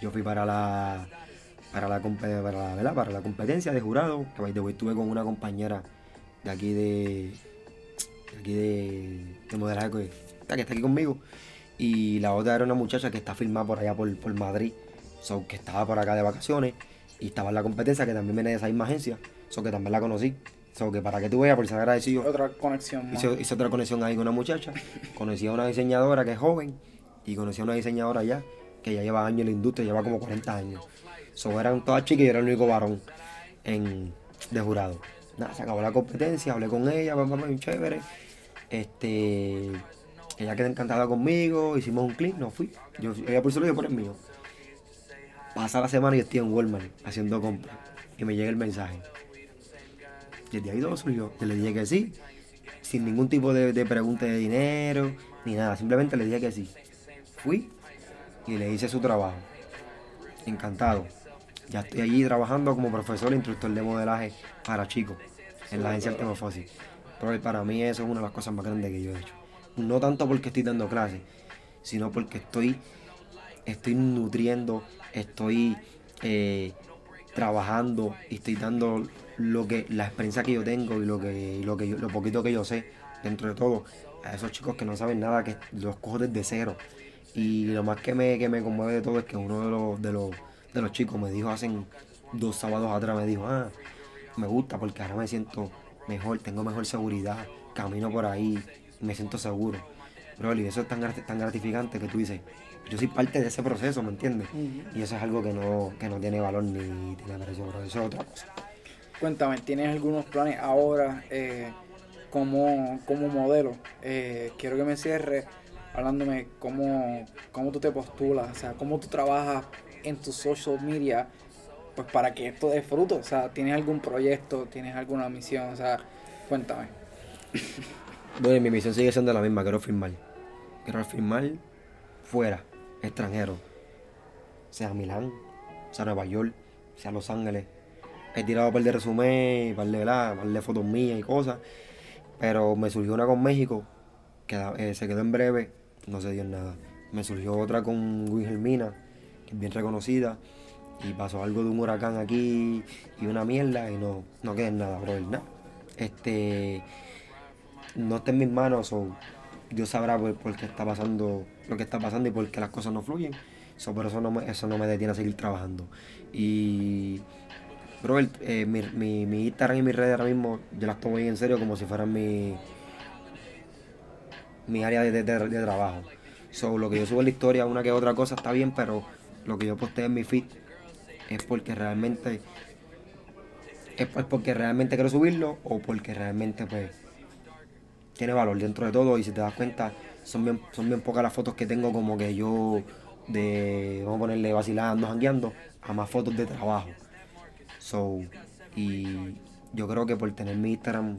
Yo fui para la para la, para la, para la competencia de jurado, que estuve con una compañera de aquí de, de aquí de, de modelaje que está, que está aquí conmigo. Y la otra era una muchacha que está filmada por allá por, por Madrid, so, que estaba por acá de vacaciones y estaba en la competencia que también viene de esa misma agencia, so, que también la conocí. So, que para que tú veas, por ser agradecido. Otra conexión. Hice, hice, otra conexión ahí con una muchacha. *laughs* conocí a una diseñadora que es joven y conocí a una diseñadora ya que ya lleva años en la industria, lleva como 40 años. So, eran todas chicas y yo era el único varón en, de jurado. Nada, se acabó la competencia, hablé con ella, mamá, muy chévere. Este, ella quedó encantada conmigo, hicimos un clip, no fui. Yo, ella por solo yo por el mío. Pasa la semana y estoy en Walmart haciendo compras. Y me llega el mensaje. Desde ahí todo surgió. Yo le dije que sí, sin ningún tipo de, de pregunta de dinero, ni nada. Simplemente le dije que sí. Fui y le hice su trabajo. Encantado. Ya estoy allí trabajando como profesor e instructor de modelaje para chicos en la agencia Artemofosis. Pero para mí eso es una de las cosas más grandes que yo he hecho. No tanto porque estoy dando clases, sino porque estoy, estoy nutriendo, estoy eh, trabajando y estoy dando lo que, la experiencia que yo tengo y lo que, y lo que yo, lo poquito que yo sé, dentro de todo, a esos chicos que no saben nada, que los cojo desde cero. Y lo más que me, que me conmueve de todo es que uno de los, de los, de los chicos me dijo hace dos sábados atrás, me dijo, ah, me gusta porque ahora me siento mejor, tengo mejor seguridad, camino por ahí, me siento seguro. Bro, y eso es tan, tan gratificante que tú dices, yo soy parte de ese proceso, ¿me entiendes? Uh -huh. Y eso es algo que no, que no tiene valor ni tiene precio, bro. Eso es otra cosa. Cuéntame, ¿tienes algunos planes ahora eh, como, como modelo? Eh, quiero que me cierres hablándome cómo, cómo tú te postulas, o sea, cómo tú trabajas en tu social media, pues para que esto dé fruto, o sea, ¿tienes algún proyecto, tienes alguna misión? O sea, cuéntame. *laughs* Bueno, mi misión sigue siendo la misma, quiero firmar. Quiero firmar fuera, extranjero. Sea Milán, sea Nueva York, sea Los Ángeles. He tirado par de resumen, par de, par de fotos mías y cosas. Pero me surgió una con México, que eh, se quedó en breve, no se dio en nada. Me surgió otra con Wilhelmina, que es bien reconocida, y pasó algo de un huracán aquí y una mierda y no, no queda en nada, brother, nada. Este, no está en mis manos, o Dios sabrá por, qué está pasando lo que está pasando y por qué las cosas no fluyen. So, por eso no, me, eso no me detiene a seguir trabajando. Y, brother, eh, mi, mi, mi Instagram y mis redes ahora mismo yo las tomo bien en serio como si fueran mi mi área de, de, de, trabajo. So, lo que yo subo en la historia, una que otra cosa está bien, pero lo que yo posteo en mi feed es porque realmente es porque realmente quiero subirlo o porque realmente pues tiene valor dentro de todo y si te das cuenta son bien, son bien pocas las fotos que tengo como que yo de vamos a ponerle vacilando, jangueando a más fotos de trabajo. So, y yo creo que por tener mi Instagram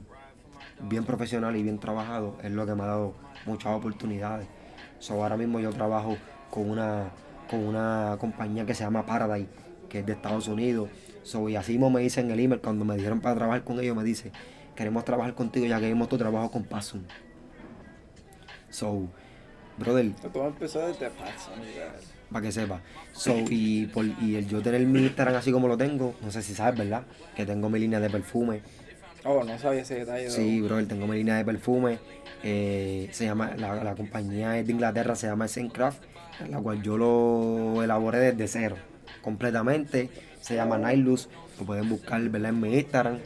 bien profesional y bien trabajado es lo que me ha dado muchas oportunidades. So, ahora mismo yo trabajo con una, con una compañía que se llama Paradise, que es de Estados Unidos. So, y así mismo me dicen en el email, cuando me dijeron para trabajar con ellos, me dice, queremos trabajar contigo ya que vimos tu trabajo con Passum. So, brother. Empezó desde para que sepa. So, *laughs* y, por, y el yo tener mi Instagram así como lo tengo, no sé si sabes, ¿verdad? Que tengo mi línea de perfume. Oh, no sabía ese detalle. Sí, brother, tengo mi línea de perfume. Eh, se llama, la, la, compañía es de Inglaterra, se llama Sencraft, la cual yo lo elaboré desde cero, completamente. Se llama Nightloose, lo pueden buscar ¿verdad? en mi Instagram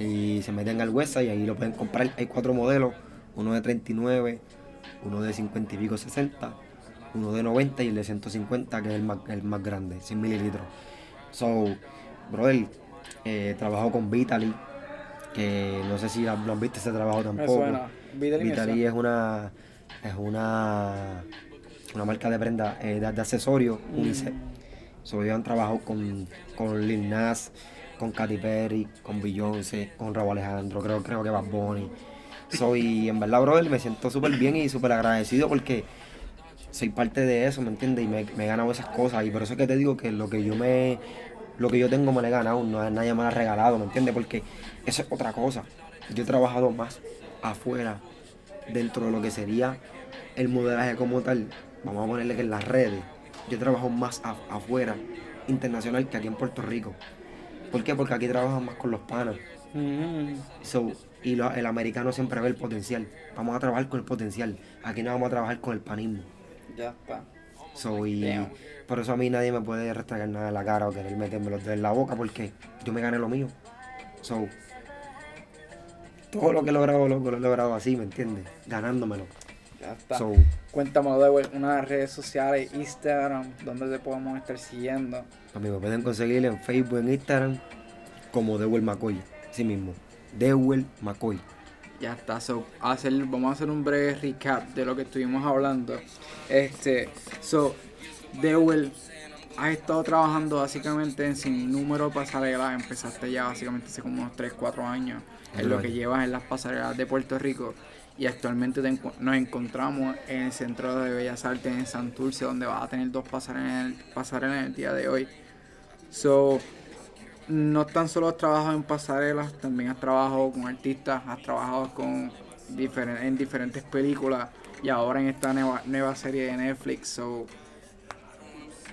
y se meten al website y ahí lo pueden comprar. Hay cuatro modelos, uno de 39, uno de 50 y pico 60 uno de 90 y el de 150, que es el más, el más grande, 100 mililitros. So, brother, eh, trabajo con Vitali, que no sé si lo han visto ese trabajo tampoco. suena. Suena. es una es una una marca de prenda eh, de, de accesorios unisex. So, ellos han trabajado con, con Lil Nas, con Katy Perry, con Beyoncé, con Raúl Alejandro, creo, creo que Bad Bunny. Soy, en verdad, brother, me siento súper bien y súper agradecido porque soy parte de eso, ¿me entiendes? Y me, me he ganado esas cosas. Y por eso es que te digo que lo que yo me lo que yo tengo me lo he ganado, no nadie me lo ha regalado, ¿me entiendes? Porque eso es otra cosa. Yo he trabajado más afuera, dentro de lo que sería el modelaje como tal. Vamos a ponerle que en las redes. Yo trabajo más afuera, internacional, que aquí en Puerto Rico. ¿Por qué? Porque aquí trabajan más con los panas. Mm, So, y lo- el americano siempre ve el potencial. Vamos a trabajar con el potencial. Aquí no vamos a trabajar con el panismo. Ya está. So, y Damn. por eso a mí nadie me puede restregar nada en la cara o querer meterme los dedos en la boca porque yo me gané lo mío. So, todo lo que he logrado, loco, lo he logrado así, ¿me entiendes? Ganándomelo. Ya está. So, Cuéntame de unas redes sociales, Instagram, donde te podemos estar siguiendo. a mí me pueden conseguir en Facebook, en Instagram, como Dewell McCoy. Así mismo. Dewell McCoy. Ya está, so, hacer, vamos a hacer un breve recap de lo que estuvimos hablando. Este, so, Dewell, has estado trabajando básicamente en sin número de pasarelas, empezaste ya básicamente hace como unos 3, 4 años, en lo que llevas en las pasarelas de Puerto Rico. Y actualmente te nos encontramos en el Centro de Bellas Artes en Santurce, donde vas a tener dos pasarelas, pasarelas en el día de hoy. So, no tan solo has trabajado en pasarelas, también has trabajado con artistas, has trabajado con diferen- en diferentes películas y ahora en esta nueva, nueva serie de Netflix. So,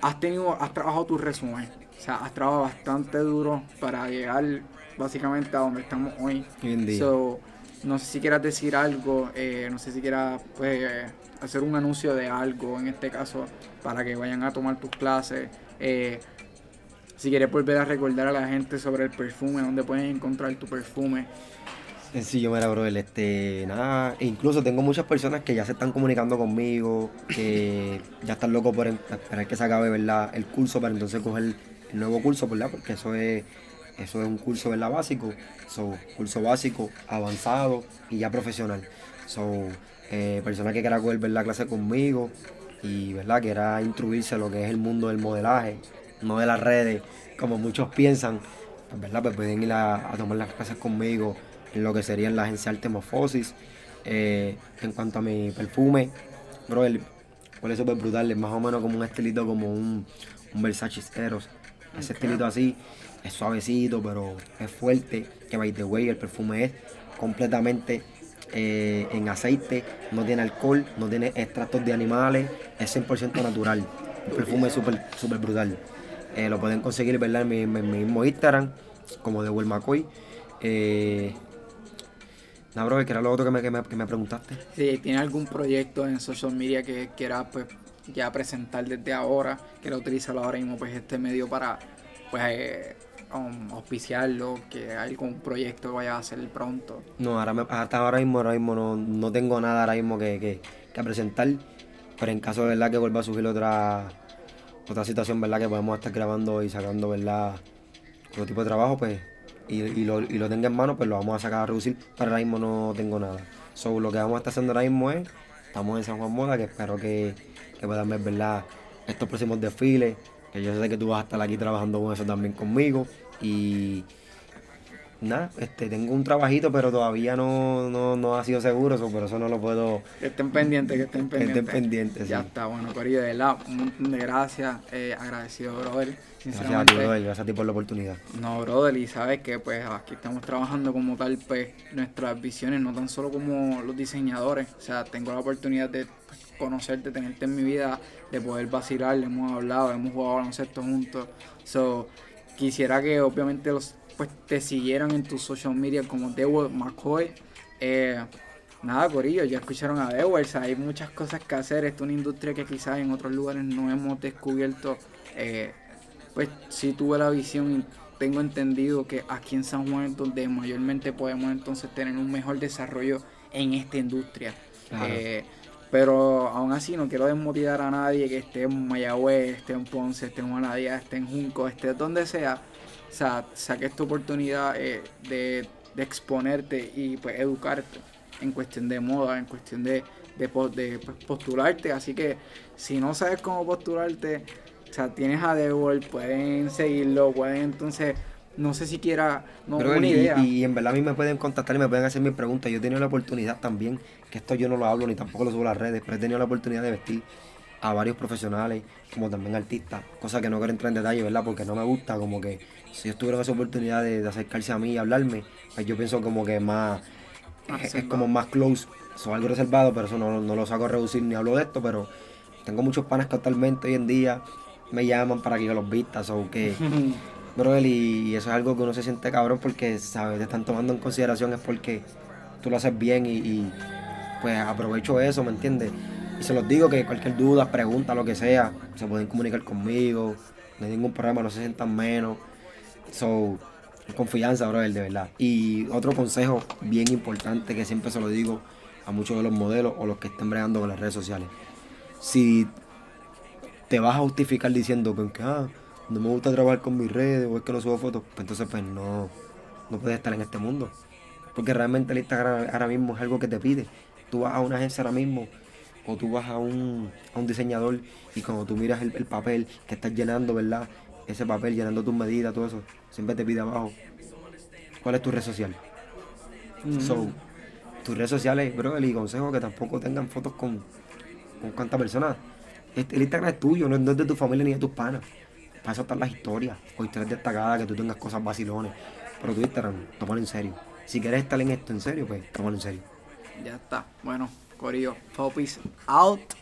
has tenido, has trabajado tu resumen, o sea, has trabajado bastante duro para llegar básicamente a donde estamos hoy. Hoy en día. So, no sé si quieras decir algo, eh, no sé si quieras pues, hacer un anuncio de algo, en este caso, para que vayan a tomar tus clases. eh, si quieres volver a recordar a la gente sobre el perfume, dónde pueden encontrar tu perfume. Sencillo, mira, brother, este, nada, e incluso tengo muchas personas que ya se están comunicando conmigo, que ya están locos por esperar que se acabe, ¿verdad? El curso para entonces coger el nuevo curso, ¿verdad? Porque eso es, eso es un curso, ¿verdad? Básico, so, curso básico, avanzado y ya profesional. So, eh, personas que quieran coger, ¿verdad? Clase conmigo y, ¿verdad? Quiera instruirse en lo que es el mundo del modelaje, no de las redes, como muchos piensan, pues, ¿verdad? Pues pueden ir a, a tomar las clases conmigo en lo que sería en la agencia Artemofosis. Eh, en cuanto a mi perfume, bro, el cual es súper brutal, es más o menos como un estilito como un, un Versace Eros. Ese estilito así, es suavecito, pero es fuerte. Que by the way, el perfume es completamente eh, en aceite, no tiene alcohol, no tiene extractos de animales, es 100% natural. Un perfume súper súper brutal. Eh, lo pueden conseguir ¿verdad? En, mi, mismo Instagram, como de Will McCoy. Eh, nada, bro, que era lo otro que me, que me, que me preguntaste. Si tienes algún proyecto en social media que quieras pues ya presentar desde ahora, quieras utilizarlo ahora mismo pues este medio para pues eh, um, auspiciarlo, que algún proyecto que vayas a hacer pronto. No, ahora me- hasta ahora mismo, ahora mismo no, no tengo nada ahora mismo que, que, que presentar. Pero en caso de verdad que vuelva a surgir otra, otra situación, ¿verdad? Que podemos estar grabando y sacando, ¿verdad? Otro tipo de trabajo, pues, y, y lo, y lo tenga en mano, pues lo vamos a sacar a reducir. Pero ahora mismo no tengo nada. So, lo que vamos a estar haciendo ahora mismo es, estamos en San Juan Moda, que espero que, que puedan ver, ¿verdad? Estos próximos desfiles, que yo sé que tú vas a estar aquí trabajando con eso también conmigo. Y nada, este, tengo un trabajito, pero todavía no, no, no ha sido seguro, so, por eso no lo puedo. Que estén pendientes, que estén Que estén pendientes. pendientes, Ya sí. está, bueno, Corillo, de verdad, un montón de gracias, eh, agradecido, brother. Gracias a ti, brother, gracias a ti por la oportunidad. No, brother, y sabes que pues aquí estamos trabajando como tal, pues nuestras visiones, no tan solo como los diseñadores, o sea, tengo la oportunidad de pues, conocerte, tenerte en mi vida, de poder vacilar, hemos hablado, hemos jugado baloncesto juntos, so, quisiera que obviamente los pues te siguieran en tus social media como Dewey McCoy, eh, Nada, Corillo, ya escucharon a sea, hay muchas cosas que hacer. Esta es una industria que quizás en otros lugares no hemos descubierto. Eh, pues sí tuve la visión y tengo entendido que aquí en San Juan es donde mayormente podemos entonces tener un mejor desarrollo en esta industria. Claro. Eh, Pero aún así no quiero desmotivar a nadie que esté en Mayagüez, esté en Ponce, esté en Juanadía, esté en Junco, esté donde sea. O sea, saque esta oportunidad eh, de, de, exponerte y pues educarte en cuestión de moda, en cuestión de, de, de pues, postularte. Así que si no sabes cómo postularte, o sea, tienes a Debol, pueden seguirlo, pueden entonces no sé siquiera, no Pero, una idea. Y, en verdad a mí me pueden contactar y me pueden hacer mis preguntas. Yo he tenido la oportunidad también, que esto yo no lo hablo ni tampoco lo subo a las redes, pero he tenido la oportunidad de vestir a varios profesionales, como también artistas, cosa que no quiero entrar en detalle, ¿verdad? Porque no me gusta, como que si ellos tuvieron esa oportunidad de, acercarse a mí y hablarme, pues yo pienso como que más, es, como más close, son algo reservado, pero eso no, no lo saco a reducir ni hablo de esto, pero tengo muchos panas que actualmente hoy en día me llaman para que yo los vista, o que *laughs* Bro, y eso es algo que uno se siente cabrón porque, ¿sabes? Te están tomando en consideración es porque tú lo haces bien y, pues aprovecho eso, ¿me entiendes? Y se los digo que cualquier duda, pregunta, lo que sea, se pueden comunicar conmigo, no hay ningún problema, no se sientan menos. So, confianza, bro, de verdad. Y otro consejo bien importante que siempre se lo digo a muchos de los modelos o los que estén bregando con las redes sociales. Si te vas a justificar diciendo que, ah, no me gusta trabajar con mis redes o es que no subo fotos, pues entonces pues no, no puedes estar en este mundo. Porque realmente el Instagram ahora mismo es algo que te pide. Tú vas a una agencia ahora mismo o tú vas a un, a un diseñador y cuando tú miras el, papel que estás llenando, ¿verdad? Ese papel, llenando tus medidas, todo eso, siempre te pide abajo. ¿Cuál es tu red social? So, tus redes sociales, bro, y consejo que tampoco tengan fotos con, con cuántas personas. Este, el Instagram es tuyo, no es de tu familia ni de tus panas. Para eso están las historias, o historias destacadas, que tú tengas cosas vacilones. Pero tu Instagram, tómalo en serio. Si quieres estar en esto en serio, pues tómalo en serio. Ya está. Bueno, Corillo, Popis out.